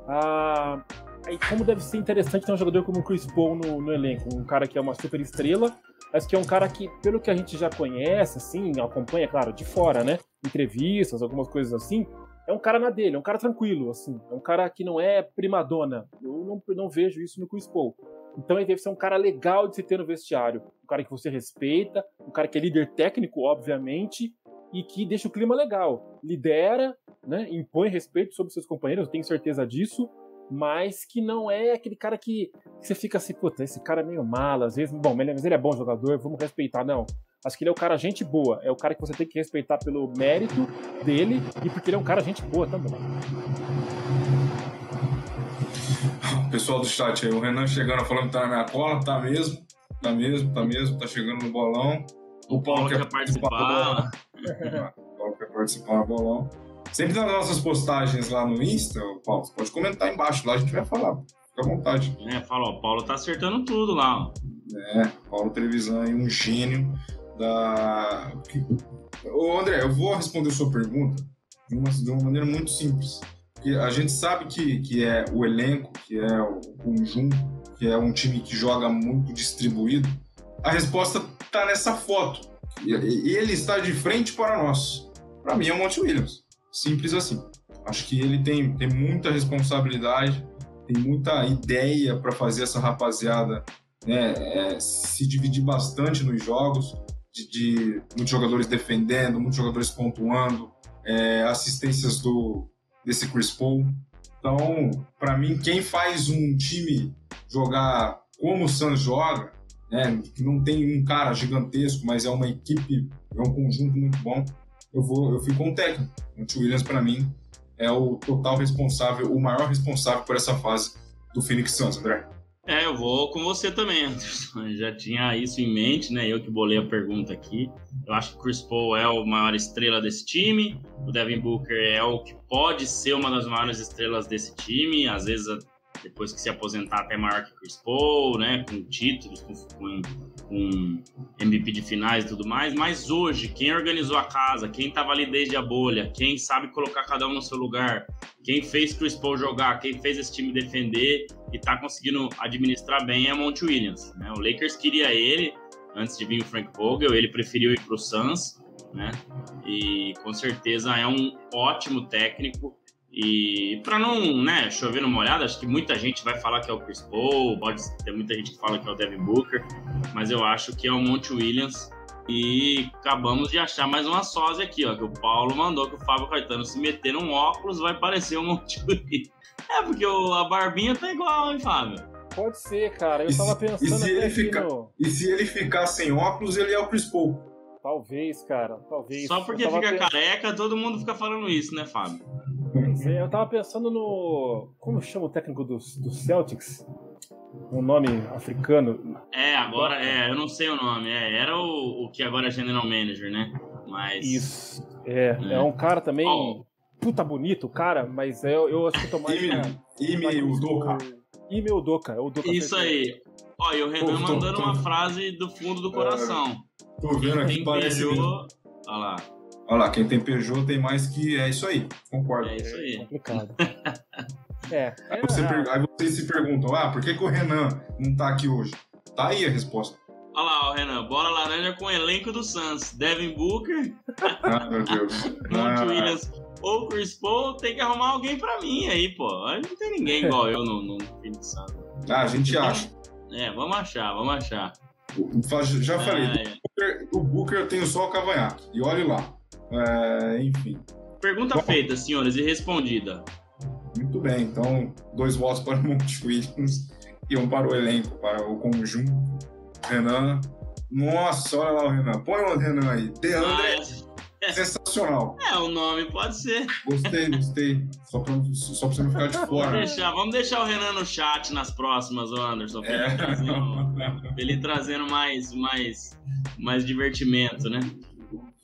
S2: a, aí como deve ser interessante ter um jogador como o Chris Paul no, no elenco, um cara que é uma super estrela, mas que é um cara que, pelo que a gente já conhece, assim, acompanha, claro, de fora, né? Entrevistas, algumas coisas assim, é um cara na dele, é um cara tranquilo, assim, é um cara que não é primadona. Eu não, não vejo isso no Chris Paul. Então ele deve ser um cara legal de se ter no vestiário, um cara que você respeita, um cara que é líder técnico, obviamente, e que deixa o clima legal. Lidera, né, impõe respeito sobre seus companheiros, eu tenho certeza disso, mas que não é aquele cara que, que você fica assim, puta, esse cara é meio mala, às vezes, bom, mas ele é bom jogador, vamos respeitar, não. Acho que ele é o cara gente boa, é o cara que você tem que respeitar pelo mérito dele e porque ele é um cara gente boa também.
S1: Pessoal do chat aí, o Renan chegando falando que tá na minha cola, tá mesmo, tá mesmo, tá mesmo, tá chegando no bolão.
S3: O Paulo quer participar.
S1: o Paulo quer participar no bolão. Sempre nas nossas postagens lá no Insta, Paulo, você pode comentar embaixo, lá a gente vai falar. Fica à vontade.
S3: É, fala, o Paulo tá acertando tudo lá. Ó.
S1: É, Paulo Trevisan aí, um gênio da. Ô André, eu vou responder a sua pergunta de uma, de uma maneira muito simples. Porque a gente sabe que, que é o elenco, que é o conjunto, que é um time que joga muito distribuído. A resposta está nessa foto. Ele está de frente para nós. Para mim é o Monte Williams. Simples assim. Acho que ele tem, tem muita responsabilidade, tem muita ideia para fazer essa rapaziada né, é, se dividir bastante nos jogos, de, de, muitos jogadores defendendo, muitos jogadores pontuando, é, assistências do desse Chris Paul. Então, para mim, quem faz um time jogar como o Suns joga, né, que não tem um cara gigantesco, mas é uma equipe, é um conjunto muito bom, eu vou, eu fico com o técnico. O T. Williams, para mim, é o total responsável, o maior responsável por essa fase do Phoenix Suns, André.
S3: É, eu vou com você também, Anderson. Eu já tinha isso em mente, né? Eu que bolei a pergunta aqui. Eu acho que o Chris Paul é o maior estrela desse time. O Devin Booker é o que pode ser uma das maiores estrelas desse time. Às vezes depois que se aposentar até maior que Chris Paul, né, com títulos, com, com, com, MVP de finais e tudo mais, mas hoje, quem organizou a casa, quem estava ali desde a bolha, quem sabe colocar cada um no seu lugar, quem fez Chris Paul jogar, quem fez esse time defender e está conseguindo administrar bem é Monte Williams, né, o Lakers queria ele antes de vir o Frank Vogel, ele preferiu ir para o Suns, né, e com certeza é um ótimo técnico, e para não né, chover numa olhada, acho que muita gente vai falar que é o Chris Paul, pode ter muita gente que fala que é o Devin Booker, mas eu acho que é o Monte Williams. E acabamos de achar mais uma sósia aqui, ó, que o Paulo mandou que o Fábio Caetano se meter num óculos vai parecer um Monte Williams. É, porque o, a barbinha tá igual, hein, Fábio?
S2: Pode ser, cara. Eu e tava se, pensando e se
S1: ele ficar, no... E se ele ficar sem óculos, ele é o Chris Paul.
S2: Talvez, cara. Talvez.
S3: Só porque fica pensando... careca, todo mundo fica falando isso, né, Fábio?
S2: É, eu tava pensando no. Como chama o técnico dos, dos Celtics? Um nome africano.
S3: É, agora é, eu não sei o nome. É, era o, o que agora é General Manager, né? Mas.
S2: Isso. É, é, é um cara também. Oh. Puta bonito, cara, mas eu, eu acho que tô mais.
S1: Ime Udoka.
S2: Ime Udoka, é o Udoka.
S3: Isso aí. Ó, e o Renan mandando tô, tô. uma frase do fundo do coração.
S1: É, tô vendo aqui, parece. Olha
S3: lá.
S1: Olha lá, quem tem Peugeot tem mais que. É isso aí, concordo.
S3: É isso aí.
S2: É complicado. é.
S1: Aí, você per... aí, vocês se perguntam, ah, por que, que o Renan não tá aqui hoje? Tá aí a resposta.
S3: Olha lá, ó, Renan, bola laranja com o elenco do Suns. Devin Booker.
S1: Ah, meu Deus.
S3: Monte ah. Williams ou Chris Paul, tem que arrumar alguém pra mim aí, pô. Não tem ninguém igual eu no, no fim de Suns.
S1: Ah, a gente então, acha.
S3: É, vamos achar, vamos achar.
S1: Já falei, ah, é. o, Booker, o Booker eu tenho só o cavanhaque. E olhe lá. É, enfim.
S3: Pergunta Bom, feita, senhores, e respondida.
S1: Muito bem, então, dois votos para o Monte Williams e um para o elenco, para o conjunto. Renan. Nossa, olha lá o Renan. Põe o Renan aí. Deandre. Ah, é. Sensacional.
S3: É, o nome pode ser.
S1: Gostei, gostei. Só pra, só pra você não ficar de fora.
S3: Vamos deixar, vamos deixar o Renan no chat nas próximas, Anderson. Pra, é. ele, trazendo, ele trazendo mais, mais, mais divertimento, né?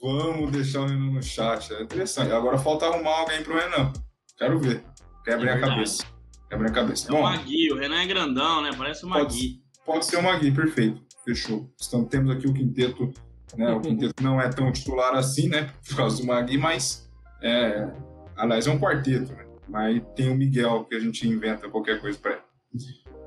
S1: Vamos deixar o Renan no chat. É interessante. Agora falta arrumar alguém pro Renan. Quero ver. Quebre é a cabeça. Quebre a cabeça.
S3: É Bom, o Magui. O Renan é grandão, né? Parece o Magui.
S1: Pode, pode ser o Magui, perfeito. Fechou. Estamos, temos aqui o quinteto. Né? O quinteto não é tão titular assim, né? Por causa do Magui, mas. É, aliás, é um quarteto, né? Mas tem o Miguel que a gente inventa qualquer coisa para ele.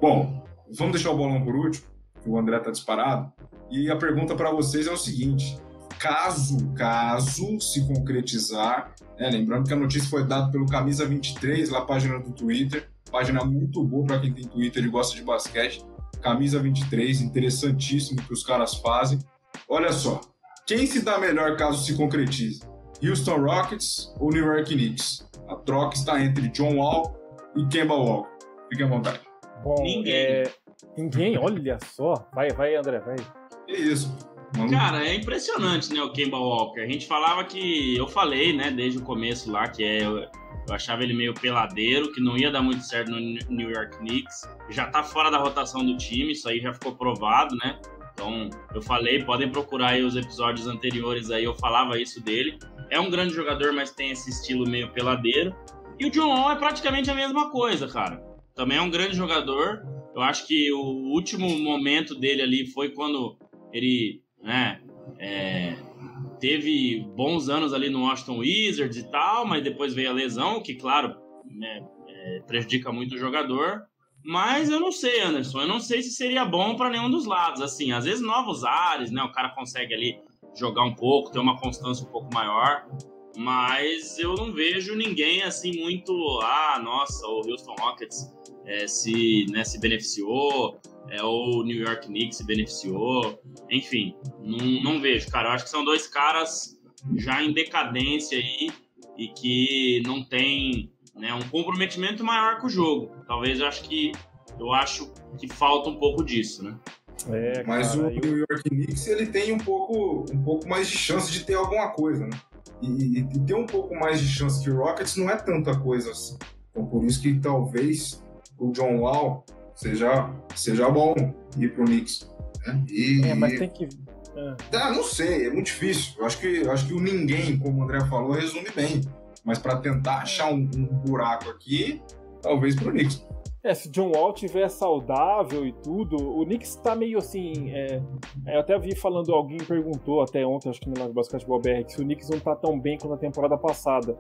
S1: Bom, vamos deixar o bolão por último, que o André tá disparado. E a pergunta para vocês é o seguinte: caso, caso se concretizar, né, lembrando que a notícia foi dada pelo Camisa 23, lá página do Twitter, página muito boa para quem tem Twitter e gosta de basquete. Camisa 23, interessantíssimo que os caras fazem. Olha só, quem se dá melhor caso se concretize? Houston Rockets ou New York Knicks? A troca está entre John Wall e Kemba Walker. Fique à vontade.
S2: Bom, ninguém. É... Ninguém, olha só. Vai, vai, André, vai.
S1: Que isso.
S3: Cara, é impressionante, né, o Kemba Walker. A gente falava que. Eu falei, né, desde o começo lá, que é. Eu, achava ele meio peladeiro, que não ia dar muito certo no New York Knicks. Já tá fora da rotação do time, isso aí já ficou provado, né? Então, eu falei, podem procurar aí os episódios anteriores aí, eu falava isso dele. É um grande jogador, mas tem esse estilo meio peladeiro. E o John Wall é praticamente a mesma coisa, cara. Também é um grande jogador. Eu acho que o último momento dele ali foi quando ele né? É, teve bons anos ali no Washington Wizards e tal, mas depois veio a lesão, que, claro, né, é, prejudica muito o jogador. Mas eu não sei, Anderson. Eu não sei se seria bom para nenhum dos lados. Assim, às vezes novos ares, né? O cara consegue ali jogar um pouco, ter uma constância um pouco maior. Mas eu não vejo ninguém assim muito. Ah, nossa, o Houston Rockets é, se, né, se beneficiou é, ou o New York Knicks se beneficiou. Enfim, não, não vejo, cara. Eu acho que são dois caras já em decadência aí e que não tem né, um comprometimento maior com o jogo. Talvez eu acho que eu acho que falta um pouco disso, né?
S1: É, Mas o eu... New York Knicks ele tem um pouco, um pouco mais de chance de ter alguma coisa, né? E, e, ter um pouco mais de chance que o Rockets não é tanta coisa assim. Então por isso que talvez o John Wall seja, seja bom ir pro Knicks. Né?
S2: E, é, mas tem que.
S1: É. Ah, não sei, é muito difícil. Eu acho que, acho que o ninguém, como o André falou, resume bem. Mas para tentar achar um, um, buraco aqui, talvez pro Knicks.
S2: É, se John Wall tiver saudável e tudo, o Knicks tá meio assim. É, é eu até vi falando, alguém perguntou até ontem, acho que no Live Basketball BR, que se o Knicks não tá tão bem quanto a temporada passada.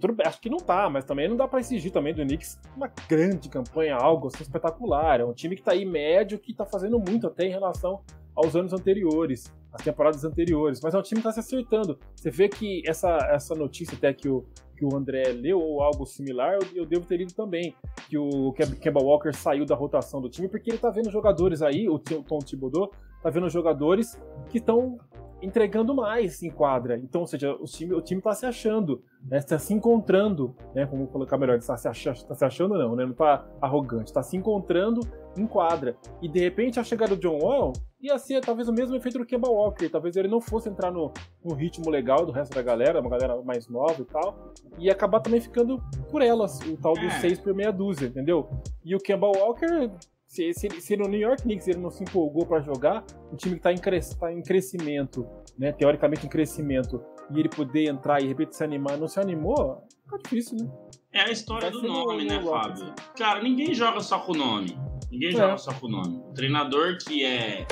S2: Tudo, acho que não tá, mas também não dá para exigir também do Knicks uma grande campanha, algo assim espetacular. É um time que tá aí médio, que tá fazendo muito até em relação aos anos anteriores, às temporadas anteriores. Mas é um time que tá se acertando. Você vê que essa, essa notícia até que o, que o André leu, ou algo similar, eu, eu devo ter lido também. Que o Kemba Walker saiu da rotação do time, porque ele tá vendo jogadores aí, o Tom Thibodeau tá vendo jogadores que estão entregando mais em quadra. Então, ou seja, o time, o time tá se achando, né? Está se encontrando, né? Como colocar melhor, está se, achando, tá se achando não, né? Não tá arrogante, está se encontrando em quadra. E de repente a chegada do John Wall ia ser talvez o mesmo efeito do Kemba Walker. Talvez ele não fosse entrar no, no ritmo legal do resto da galera, uma galera mais nova e tal, e acabar também ficando por elas, o tal dos 6 é. por meia dúzia, entendeu? E o Kemba Walker se, se, se no New York Knicks ele não se empolgou para jogar, o time que está em, cres, tá em crescimento, né, teoricamente em crescimento, e ele poder entrar e de repente se animar, não se animou, fica difícil, né?
S3: É a história Vai do nome, né, Fábio? Cara, ninguém joga só com o nome. Ninguém é. joga só com o nome. O treinador que é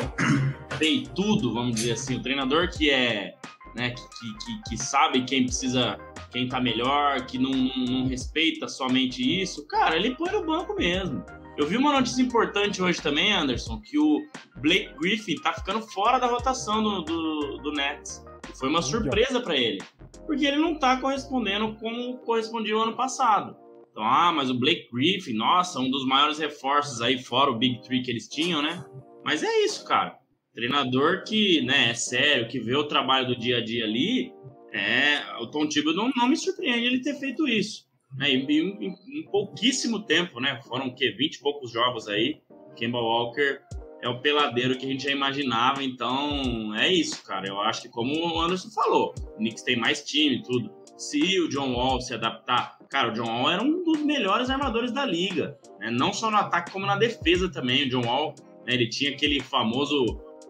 S3: tudo, vamos dizer assim, o treinador que é, né, que, que, que sabe quem precisa, quem tá melhor, que não, não respeita somente isso, cara, ele põe no banco mesmo. Eu vi uma notícia importante hoje também, Anderson, que o Blake Griffin tá ficando fora da rotação do, do, do Nets. Foi uma surpresa para ele, porque ele não tá correspondendo como correspondia o ano passado. Então, ah, mas o Blake Griffin, nossa, um dos maiores reforços aí, fora o Big Three que eles tinham, né? Mas é isso, cara. Treinador que, né, é sério, que vê o trabalho do dia a dia ali, é, o Tom Thibodeau não, não me surpreende ele ter feito isso. Né? E, em, pouquíssimo tempo, né? Foram o quê? 20 e poucos jogos aí. Kemba Walker é o peladeiro que a gente já imaginava, então é isso, cara. Eu acho que, como o Anderson falou, o Knicks tem mais time e tudo. Se o John Wall se adaptar, cara, o John Wall era um dos melhores armadores da liga, né? não só no ataque como na defesa também. O John Wall, né, ele tinha aquele famoso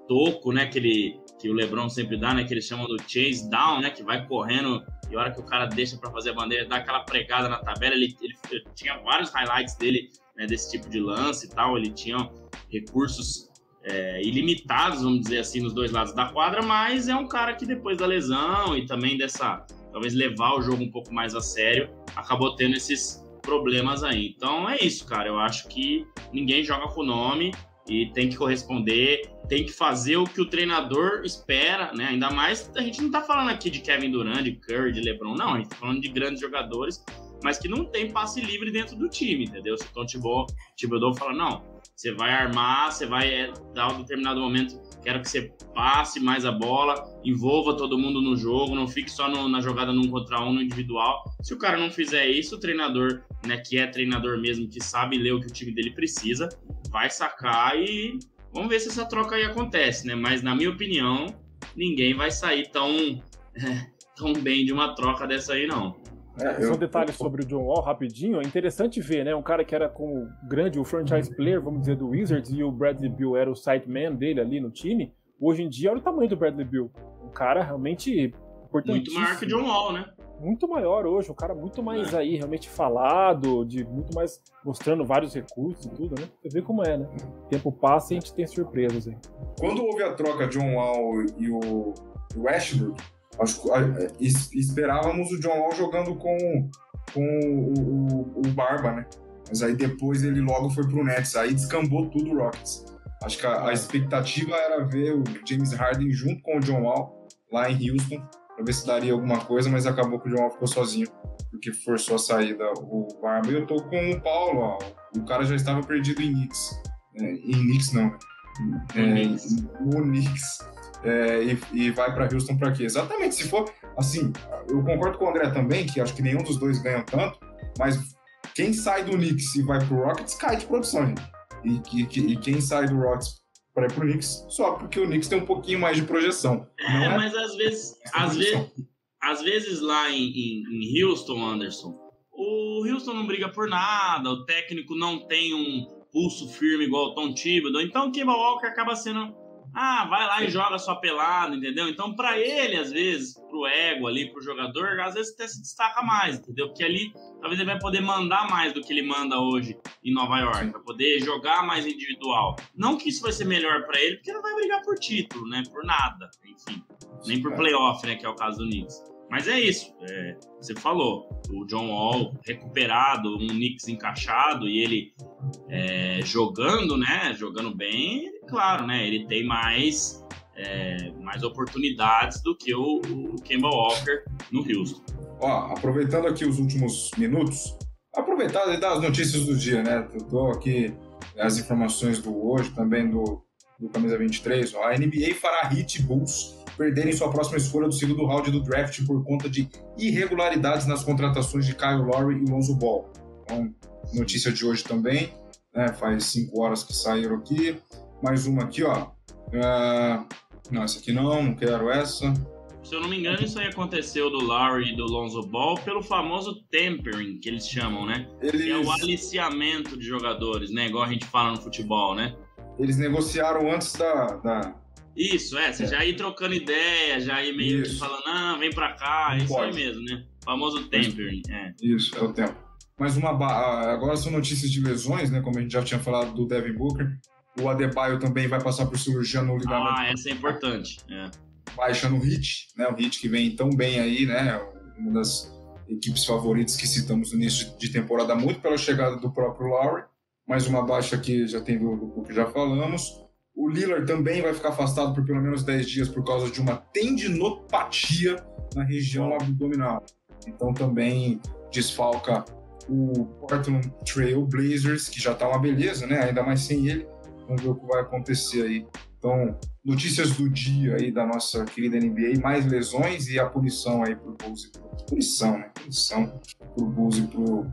S3: toco, né, que, ele, que o LeBron sempre dá, né, que eles chamam do chase down, né, que vai correndo e a hora que o cara deixa para fazer a bandeira, dá aquela pregada na tabela, ele, ele, ele tinha vários highlights dele, né, desse tipo de lance e tal, ele tinha recursos é, ilimitados, vamos dizer assim, nos dois lados da quadra, mas é um cara que depois da lesão e também dessa, talvez levar o jogo um pouco mais a sério, acabou tendo esses problemas aí. Então é isso, cara, eu acho que ninguém joga com o nome, e tem que corresponder, tem que fazer o que o treinador espera, né? Ainda mais, a gente não tá falando aqui de Kevin Durant, de Curry, de LeBron, não, a gente tá falando de grandes jogadores, mas que não tem passe livre dentro do time, entendeu? Se o Tom Thibodeau fala, não, você vai armar, você vai é, dar um determinado momento, quero que você passe mais a bola, envolva todo mundo no jogo, não fique só no, na jogada num contra um no individual. Se o cara não fizer isso, o treinador, né, que é treinador mesmo, que sabe ler o que o time dele precisa, vai sacar e vamos ver se essa troca aí acontece, né? Mas na minha opinião, ninguém vai sair tão, é, tão bem de uma troca dessa aí, não.
S2: É, Só um detalhe sobre o John Wall, rapidinho. É interessante ver, né? Um cara que era com o grande, o franchise player, vamos dizer, do Wizards, e o Bradley Bill era o site man dele ali no time. Hoje em dia, olha o tamanho do Bradley Bill. Um cara realmente
S3: Muito maior que o John Wall, né?
S2: muito maior hoje, um cara muito mais aí, realmente falado, de muito mais mostrando vários recursos e tudo, né? Você vê como é, né? O tempo passa e a gente tem surpresas aí.
S1: Quando houve a troca de John Wall e o Westbrook, acho, esperávamos o John Wall jogando com, com o, o, o, Barba, né? Mas aí depois ele logo foi pro Nets, aí descambou tudo o Rockets. Acho que a, a expectativa era ver o James Harden junto com o John Wall lá em Houston pra ver se daria alguma coisa, mas acabou que o João ficou sozinho, porque forçou a saída o Barba. E eu tô com o Paulo, ó, o cara já estava perdido em Knicks. É, em Knicks não, é, no Knicks. É, e, e, vai para Houston para quê? Exatamente, se for assim, eu concordo com o André também, que acho que nenhum dos dois ganha tanto, mas quem sai do Knicks e vai pro Rockets cai de produção, gente. E, e, e quem sai do Rockets para ir pro Knicks, só porque o Knicks tem um pouquinho mais de projeção.
S3: É, é, mas às vezes, às vezes, às vezes lá em, em, em, Houston, Anderson, o Houston não briga por nada, o técnico não tem um pulso firme igual o Tom Thibodeau, então o Kemba Walker acaba sendo ah, vai lá e joga só pelado, entendeu? Então, para ele, às vezes, pro ego ali, pro jogador, às vezes até se destaca mais, entendeu? Porque ali, talvez ele vai poder mandar mais do que ele manda hoje em Nova York, vai poder jogar mais individual. Não que isso vai ser melhor para ele, porque não vai brigar por título, né? Por nada, enfim. Nem por playoff, né? Que é o caso do Knicks. Mas é isso, é, você falou, o John Wall recuperado, um Knicks encaixado e ele é, jogando, né, jogando bem, claro, né, ele tem mais, é, mais oportunidades do que o, o Kemba Walker no Houston.
S1: Ó, aproveitando aqui os últimos minutos, aproveitar e dar as notícias do dia, né, eu tô aqui as informações do hoje, também do, do Camisa 23, ó, a NBA fará hit Bulls perderem sua próxima escolha do segundo round do draft por conta de irregularidades nas contratações de Kyle Lowry e Lonzo Ball. Então, notícia de hoje também, né? Faz cinco horas que saíram aqui. Mais uma aqui, ó. Uh, não, essa aqui não, não quero essa.
S3: Se eu não me engano, isso aí aconteceu do Lowry e do Lonzo Ball pelo famoso tempering, que eles chamam, né? Eles... Que é o aliciamento de jogadores, né? Igual a gente fala no futebol, né?
S1: Eles negociaram antes da. da...
S3: Isso, é. Você é. já ir trocando ideia, já ir meio isso. que falando, ah, vem pra cá, não isso pode. aí mesmo, né? O famoso tempering, é.
S1: Isso, é o tempo. Mas uma agora são notícias de lesões, né? Como a gente já tinha falado do Devin Booker. O Adebayo também vai passar por cirurgia no ligamento.
S3: Ah, essa é importante. É.
S1: Baixa no Hit, né? O Hit que vem tão bem aí, né? Uma das equipes favoritas que citamos no início de temporada, muito pela chegada do próprio Lowry. Mais uma baixa que já tem do, do que já falamos. O Lillard também vai ficar afastado por pelo menos 10 dias por causa de uma tendinopatia na região abdominal. Então também desfalca o Portland Trail Blazers, que já tá uma beleza, né? Ainda mais sem ele. Vamos ver o que vai acontecer aí. Então, notícias do dia aí da nossa querida NBA, mais lesões e a punição aí pro Bulls e pro... Punição, né? Punição pro Bulls e pro...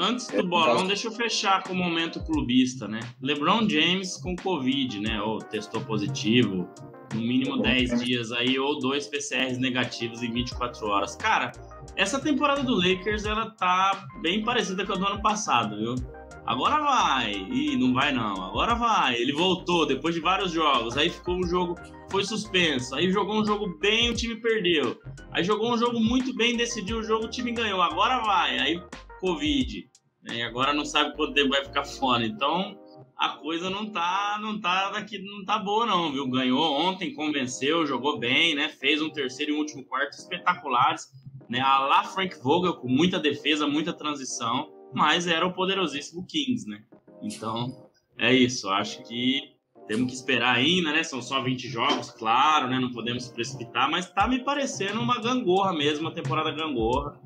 S3: Antes do é, bolão, deixa eu fechar com o momento clubista, né? LeBron James com Covid, né? Ou testou positivo, no mínimo 10 tá dias aí, ou dois PCRs negativos em 24 horas. Cara, essa temporada do Lakers, ela tá bem parecida com a do ano passado, viu? Agora vai. Ih, não vai não, agora vai. Ele voltou depois de vários jogos, aí ficou um jogo, foi suspenso, aí jogou um jogo bem, o time perdeu. Aí jogou um jogo muito bem, decidiu o jogo, o time ganhou, agora vai. Aí Covid, né? agora não sabe quanto tempo vai ficar fora. Então, a coisa não tá, não tá daqui, não tá boa não, viu? Ganhou ontem, convenceu, jogou bem, né? Fez um terceiro e um último quarto espetaculares, né? A lá Frank Vogel com muita defesa, muita transição mas era o poderosíssimo Kings, né? Então, é isso. Acho que temos que esperar ainda, né? São só 20 jogos, claro, né? Não podemos se precipitar, mas tá me parecendo uma gangorra mesmo, uma temporada gangorra.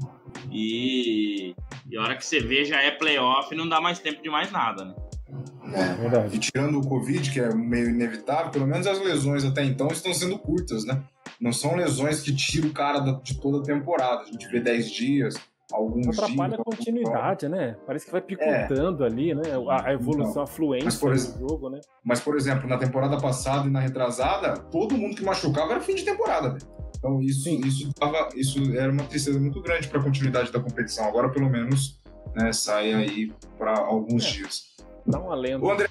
S3: E, e a hora que você vê já é playoff, não dá mais tempo de mais nada, né?
S1: É, verdade. E tirando o Covid, que é meio inevitável, pelo menos as lesões até então estão sendo curtas, né? Não são lesões que tiram o cara de toda a temporada. A gente vê 10 dias, alguns
S2: Atrapalha a continuidade, né? Parece que vai picotando é. ali, né? A, a evolução, então, a fluência do jogo, né?
S1: Mas, por exemplo, na temporada passada e na retrasada, todo mundo que machucava era fim de temporada, né? Então isso, isso, tava, isso era uma tristeza muito grande para a continuidade da competição. Agora, pelo menos, né, sai aí para alguns é. dias.
S2: Dá um alento.
S1: Ô, André,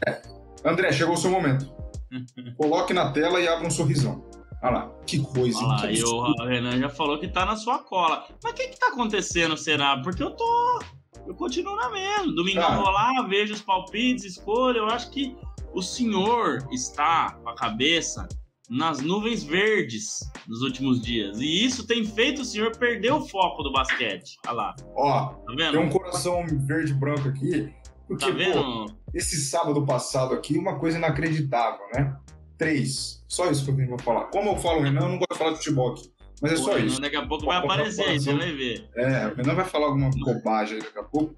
S1: André, chegou o seu momento. Coloque na tela e abra um sorrisão. Olha lá, que coisa. Olha
S3: lá, e o Renan já falou que tá na sua cola. Mas o que que tá acontecendo, será? Porque eu tô. Eu continuo na mesma. Domingo eu vou lá, vejo os palpites, escolho. Eu acho que o senhor está com a cabeça nas nuvens verdes nos últimos dias. E isso tem feito o senhor perder o foco do basquete. Olha lá.
S1: Ó, tá vendo? tem um coração verde branco aqui. Porque, tá vendo? Pô, esse sábado passado aqui, uma coisa inacreditável, né? Três. Só isso que eu tenho pra falar. Como eu falo Renan, eu não gosto de falar de futebol aqui. Mas é Pô, só Renan, isso.
S3: Daqui a pouco vai aparecer aí, você vai ver.
S1: É, o Renan vai falar alguma bobagem daqui a pouco.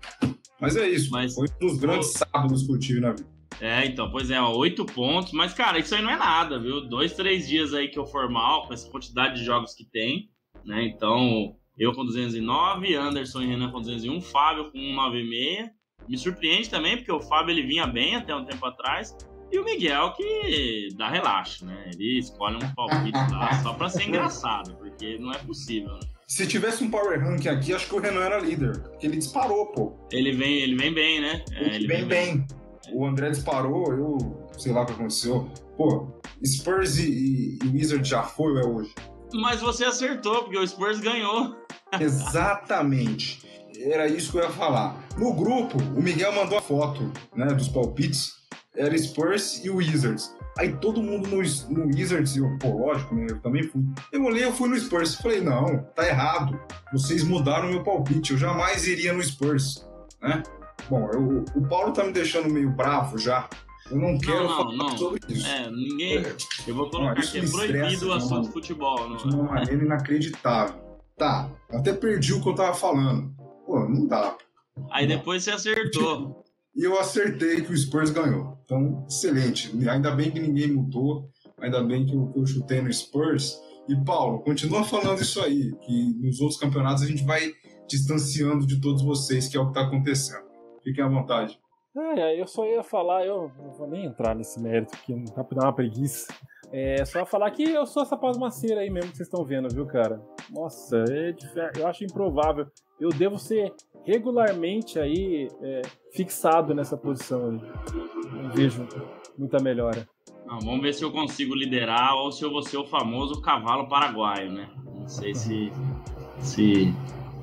S1: Mas é isso. Mas, foi um dos grandes sábados que eu tive na vida.
S3: É, então, pois é, oito pontos. Mas, cara, isso aí não é nada, viu? Dois, três dias aí que eu for mal, com essa quantidade de jogos que tem, né? Então, eu com 209, Anderson e Renan com 201, Fábio com 196. Me surpreende também, porque o Fábio ele vinha bem até um tempo atrás. E o Miguel que dá relaxo, né? Ele escolhe uns palpites lá só pra ser engraçado, porque não é possível, né?
S1: Se tivesse um power rank aqui, acho que o Renan era líder. Porque ele disparou, pô.
S3: Ele vem, ele vem bem, né?
S1: É, ele vem, bem, bem. O André disparou, eu sei lá o que aconteceu. Pô, Spurs e, e Wizard já foi ou é hoje?
S3: Mas você acertou, porque o Spurs ganhou.
S1: Exatamente. Era isso que eu ia falar. No grupo, o Miguel mandou a foto né, dos palpites era Spurs e Wizards. Aí todo mundo no, no Wizards, eu, pô, lógico, né? Eu também fui. Eu olhei, eu fui no Spurs. Falei, não, tá errado. Vocês mudaram meu palpite. Eu jamais iria no Spurs, né? Bom, eu, o Paulo tá me deixando meio bravo já. Eu não quero não, não, falar não. sobre isso.
S3: É, ninguém. É. Eu vou colocar que é proibido o assunto de futebol. Não,
S1: de uma é? maneira inacreditável. Tá, até perdi o que eu tava falando. Pô, não dá.
S3: Aí depois você acertou.
S1: E eu acertei que o Spurs ganhou. Então, excelente. Ainda bem que ninguém mudou. Ainda bem que eu, que eu chutei no Spurs. E Paulo, continua falando isso aí, que nos outros campeonatos a gente vai distanciando de todos vocês, que é o que está acontecendo. Fiquem à vontade.
S2: É, eu só ia falar, eu não vou nem entrar nesse mérito, porque dá pra dar uma preguiça. É só falar que eu sou essa pasmaceira aí mesmo que vocês estão vendo, viu, cara? Nossa, é, eu acho improvável. Eu devo ser regularmente aí é, fixado nessa posição aí. Não vejo muita melhora.
S3: Não, vamos ver se eu consigo liderar ou se eu vou ser o famoso cavalo paraguaio, né? Não sei se. se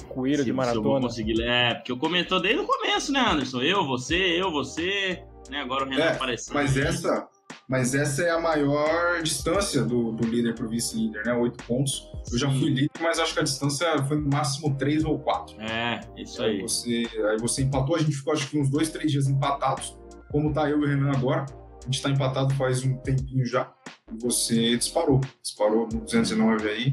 S2: Coelho de maratona. Se eu vou
S3: conseguir. É, porque eu comentou desde o começo, né, Anderson? Eu, você, eu, você. Né? Agora o Renan é, apareceu.
S1: Mas essa, mas essa é a maior distância do, do líder para o vice-líder, né? Oito pontos. Eu já fui líder, mas acho que a distância foi no máximo três ou quatro.
S3: É, isso aí.
S1: Aí você, aí você empatou, a gente ficou acho que uns dois, três dias empatados. Como tá eu e o Renan agora, a gente tá empatado faz um tempinho já. E você disparou. Disparou no 209 aí.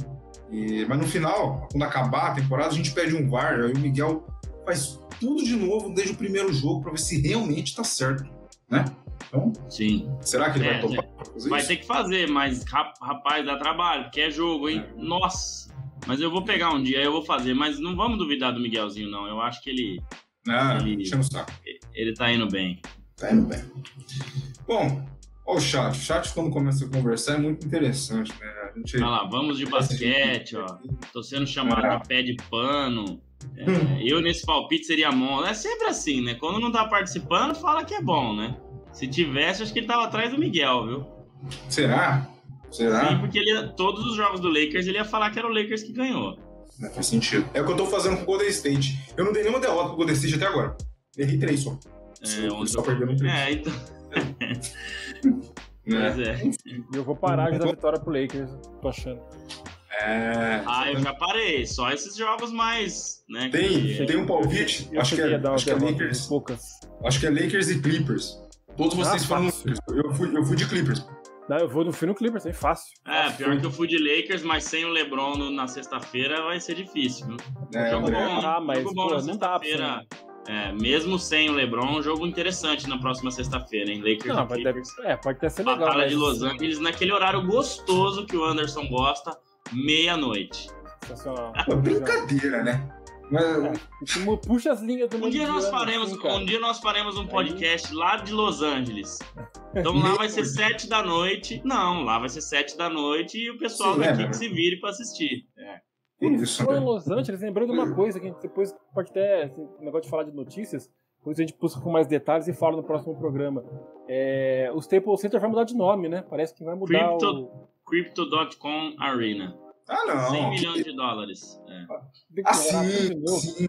S1: E, mas no final, quando acabar a temporada, a gente pede um VAR, aí o Miguel faz tudo de novo desde o primeiro jogo para ver se realmente tá certo, né? Então,
S3: Sim.
S1: será que ele é, vai topar
S3: fazer Vai ter que fazer, mas rapaz, dá trabalho, porque é jogo, hein? É. Nossa! Mas eu vou pegar um dia, eu vou fazer, mas não vamos duvidar do Miguelzinho, não. Eu acho que ele.
S1: Ah,
S3: ele,
S1: o saco.
S3: Ele tá indo bem.
S1: Tá indo bem. Bom, Olha o chat. O chat, quando começa a conversar, é muito interessante, né?
S3: A gente... Olha lá, vamos de basquete, ó. Tô sendo chamado ah. de pé de pano. É, eu nesse palpite seria bom. É sempre assim, né? Quando não tá participando, fala que é bom, né? Se tivesse, acho que ele tava atrás do Miguel, viu?
S1: Será? Será?
S3: Sim, porque ele, todos os jogos do Lakers ele ia falar que era o Lakers que ganhou.
S1: Não faz sentido. É o que eu tô fazendo com o Golden State. Eu não dei nenhuma derrota pro Golden State até agora. Errei três só.
S3: É, onde só perdendo três. É, então.
S2: Pois é. Eu vou parar de dar vitória pro Lakers, tô achando.
S1: É...
S3: Ah, eu já parei. Só esses jogos mais, né?
S1: Tem, que... tem um palpite. acho que, é, acho que é Lakers. Poucas. Acho que é Lakers e Clippers. Todos ah, vocês foram. Eu fui, eu fui de Clippers.
S2: Não, eu vou no, fui no Clippers, é fácil.
S3: É, fácil. pior que eu fui de Lakers, mas sem o LeBron no, na sexta-feira vai ser difícil, viu?
S1: É,
S3: jogo
S1: bom,
S2: ah, mas, jogo bom pô, na
S3: sexta-feira. É, mesmo sem o LeBron, um jogo interessante na próxima sexta-feira, hein? Lakers
S2: Não, e Clippers. Deve, é, pode ter sido legal.
S3: Batalha mas... de Los Angeles naquele horário gostoso que o Anderson gosta, meia-noite.
S1: Sensacional. Brincadeira, né?
S2: Mas... É, puxa as linhas do
S3: um dia nós faremos assim, Um dia nós faremos um podcast Aí... lá de Los Angeles. Então lá vai ser sete da noite. Não, lá vai ser sete da noite e o pessoal Sim, daqui é, que se vire para assistir. É.
S2: Isso, foi em Los Angeles, lembrando de uma coisa que a gente depois pode até, assim, negócio de falar de notícias, depois a gente busca com mais detalhes e fala no próximo programa. É, o Staples Center vai mudar de nome, né? Parece que vai mudar
S3: Crypto,
S2: o...
S3: Crypto.com Arena.
S1: Ah, não.
S3: 100 milhões de dólares. É.
S1: Ah, sim, sim.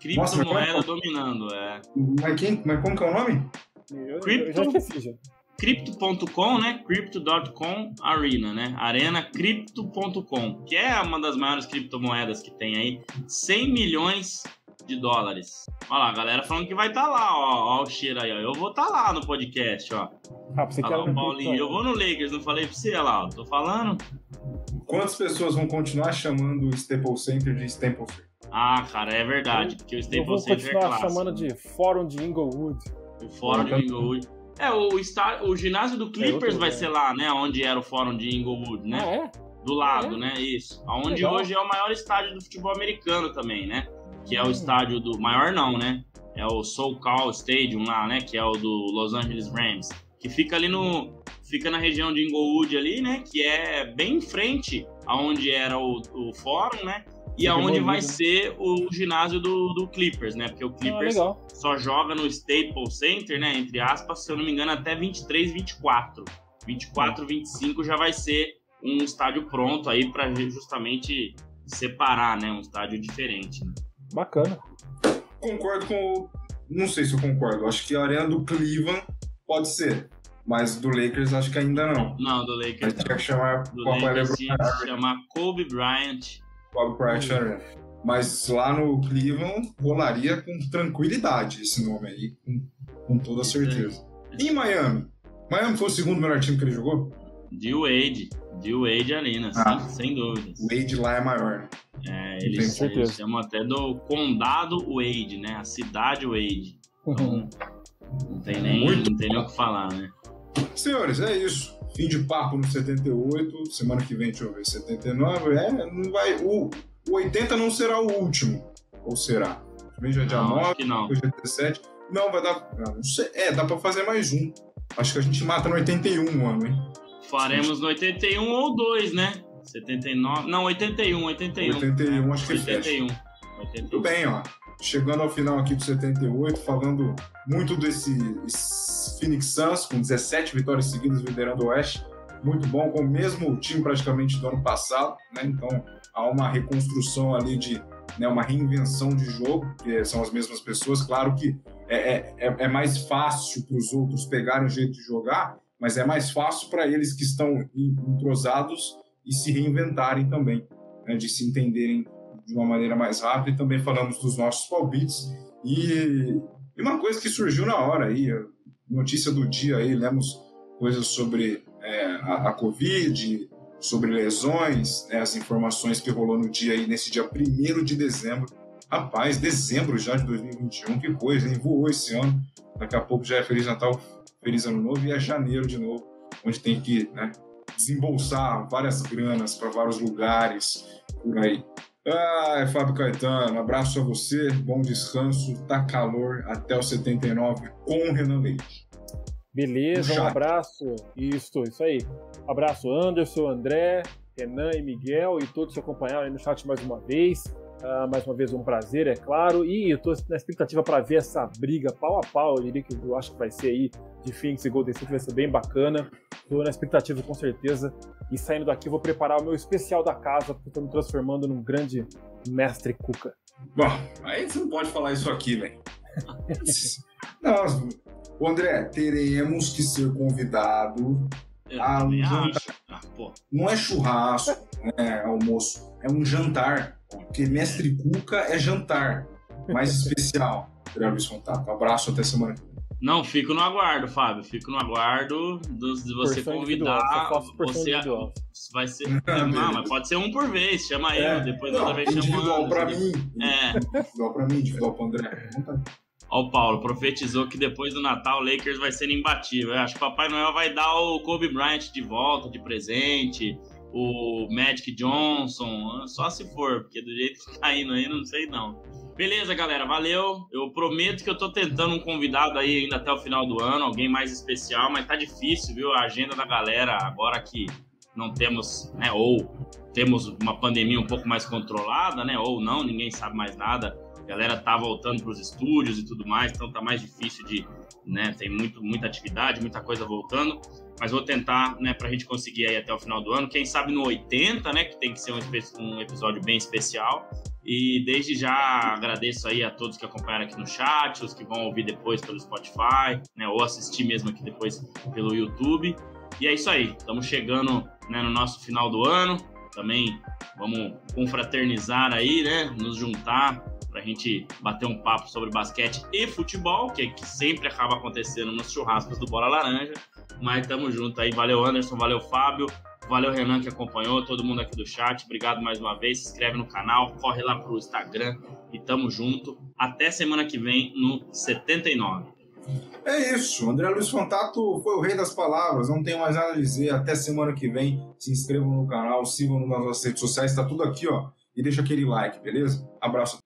S3: Criptomoeda dominando, é.
S1: Mas, quem, mas como que é o nome?
S2: Eu, Crypto... esqueci, já.
S3: Crypto.com, né? Crypto.com Arena, né? Arena Crypto.com, que é uma das maiores criptomoedas que tem aí. 100 milhões de dólares. Olha lá, a galera falando que vai estar tá lá, ó. Ó o cheiro aí, ó. Eu vou estar tá lá no podcast, ó.
S2: Ah, você
S3: quer o Paulinho. Eu vou no Lakers, não falei pra você, olha lá, ó. Tô falando.
S1: Quantas pessoas vão continuar chamando o Staples Center de Staples Center?
S3: Ah, cara, é verdade, porque o Staples Center
S2: é clássico. Eu vou continuar chamando de Fórum de Inglewood.
S3: O Fórum de Inglewood. É, o, estar, o ginásio do é Clippers é vai ser lá, né? Onde era o fórum de Inglewood, né?
S2: Ah, é?
S3: Do lado, é? né? Isso. Onde Legal. hoje é o maior estádio do futebol americano também, né? Que é o hum. estádio do. Maior não, né? É o SoCal Stadium lá, né? Que é o do Los Angeles Rams. Que fica ali no. Fica na região de Inglewood ali, né? Que é bem em frente aonde era o, o fórum, né? e aonde vai ser o ginásio do, do Clippers, né? Porque o ah, Clippers ah, só joga no Staples Center, né? Entre aspas, se eu não me engano, até 23, 24. 24, 25 já vai ser um estádio pronto aí para justamente separar, né? Um estádio diferente. Né?
S2: Bacana.
S1: Concordo com. Não sei se eu concordo. Acho que a arena do Cleveland pode ser. Mas do Lakers acho que ainda não.
S3: Não, do Lakers.
S1: Tinha que chamar
S3: do Lakers tinha que chamar Kobe Bryant
S1: Bob Price Arena. Mas lá no Cleveland rolaria com tranquilidade esse nome aí, com, com toda certeza. E em Miami? Miami foi o segundo melhor time que ele jogou?
S3: De Wade. De Wade Arena, ah, sim, sem dúvidas.
S1: O Wade lá é maior, né?
S3: É, eles, eles chamam até do condado Wade, né? A cidade Wade. Então, não tem nem, não tem nem o que falar, né?
S1: Senhores, é isso. fim de papo no 78, semana que vem, deixa eu ver, 79, é, não vai, o, o 80 não será o último, ou será? Também já é dia
S3: Não,
S1: 9,
S3: acho que não.
S1: é 17, não, vai dar, não sei, é, dá pra fazer mais um, acho que a gente mata no 81 um ano, hein?
S3: Faremos no 81 ou 2, né? 79. Não, 81, 81.
S1: 81, acho que fecha.
S3: 81.
S1: Muito
S3: 81.
S1: bem, ó. Chegando ao final aqui do 78, falando muito desse Phoenix Suns, com 17 vitórias seguidas liderando o Oeste. Muito bom, com o mesmo time praticamente do ano passado, né? Então há uma reconstrução ali de né, uma reinvenção de jogo, que são as mesmas pessoas. Claro que é, é, é- é mais fácil para os outros pegarem o jeito de jogar, mas é mais fácil para eles que estão en- entrosados e se reinventarem também, né, de se entenderem de uma maneira mais rápida. E também falamos dos nossos palpites. E, e uma coisa que surgiu na hora aí, notícia do dia aí, lemos coisas sobre é, a, a Covid, sobre lesões, né, as informações que rolou no dia aí, nesse dia 1 de dezembro. Rapaz, dezembro já de 2021, que coisa, hein? Voou esse ano. Daqui a pouco já é Feliz Natal, Feliz Ano Novo e é janeiro de novo, onde tem que né, desembolsar várias granas para vários lugares por aí. Ai, Fábio Caetano, abraço a você, bom descanso, tá calor até o 79 com o Renan Leite.
S2: Beleza, um abraço. Isso, isso aí. Abraço Anderson, André, Renan e Miguel e todos que acompanharam aí no chat mais uma vez. Ah, mais uma vez um prazer, é claro. E eu tô na expectativa para ver essa briga pau a pau. Eu diria que eu acho que vai ser aí de Phoenix e Golden State, vai ser bem bacana. Tô na expectativa com certeza. E saindo daqui, eu vou preparar o meu especial da casa, porque eu tô me transformando num grande mestre Cuca.
S1: Bom, aí você não pode falar isso aqui, velho. Não, ô André, teremos que ser convidado.
S3: Eu também
S1: um jantar.
S3: Ah, pô.
S1: Não é churrasco, né, almoço, é um jantar. Porque Mestre Cuca é jantar. Mais especial. André Luiz Contato. Abraço, até semana que vem.
S3: Não, fico no aguardo, Fábio. Fico no aguardo dos- de você
S2: Porção individual,
S3: convidar. Você
S2: individual.
S3: vai ser.
S1: Ah,
S3: Não, mas pode ser um por vez. Chama eu,
S1: É,
S3: depois
S1: não,
S3: outra vez
S1: individual
S3: chamando.
S1: pra
S3: assim.
S1: mim.
S3: É.
S1: Individual pra mim, individual pro André.
S3: Ó, o Paulo profetizou que depois do Natal o Lakers vai ser imbatível. Eu acho que o Papai Noel vai dar o Kobe Bryant de volta, de presente, o Magic Johnson, só se for, porque do jeito que tá indo aí, não sei não. Beleza, galera, valeu. Eu prometo que eu tô tentando um convidado aí ainda até o final do ano, alguém mais especial, mas tá difícil, viu? A agenda da galera, agora que não temos, né, ou temos uma pandemia um pouco mais controlada, né, ou não, ninguém sabe mais nada. A galera tá voltando para os estúdios e tudo mais, então tá mais difícil de, né, tem muito, muita atividade, muita coisa voltando, mas vou tentar, né, pra gente conseguir aí até o final do ano, quem sabe no 80, né, que tem que ser um, um episódio bem especial, e desde já agradeço aí a todos que acompanharam aqui no chat, os que vão ouvir depois pelo Spotify, né, ou assistir mesmo aqui depois pelo YouTube, e é isso aí, estamos chegando, né, no nosso final do ano, também vamos confraternizar aí, né, nos juntar pra gente bater um papo sobre basquete e futebol, que, que sempre acaba acontecendo nos churrascos do Bola Laranja. Mas tamo junto aí. Valeu, Anderson. Valeu, Fábio. Valeu, Renan, que acompanhou. Todo mundo aqui do chat. Obrigado mais uma vez. Se inscreve no canal. Corre lá pro Instagram. E tamo junto. Até semana que vem no 79.
S1: É isso. André Luiz Fantato foi o rei das palavras. Não tenho mais nada a dizer. Até semana que vem. Se inscrevam no canal, sigam nas nossas redes sociais. Tá tudo aqui, ó. E deixa aquele like, beleza? Abraço.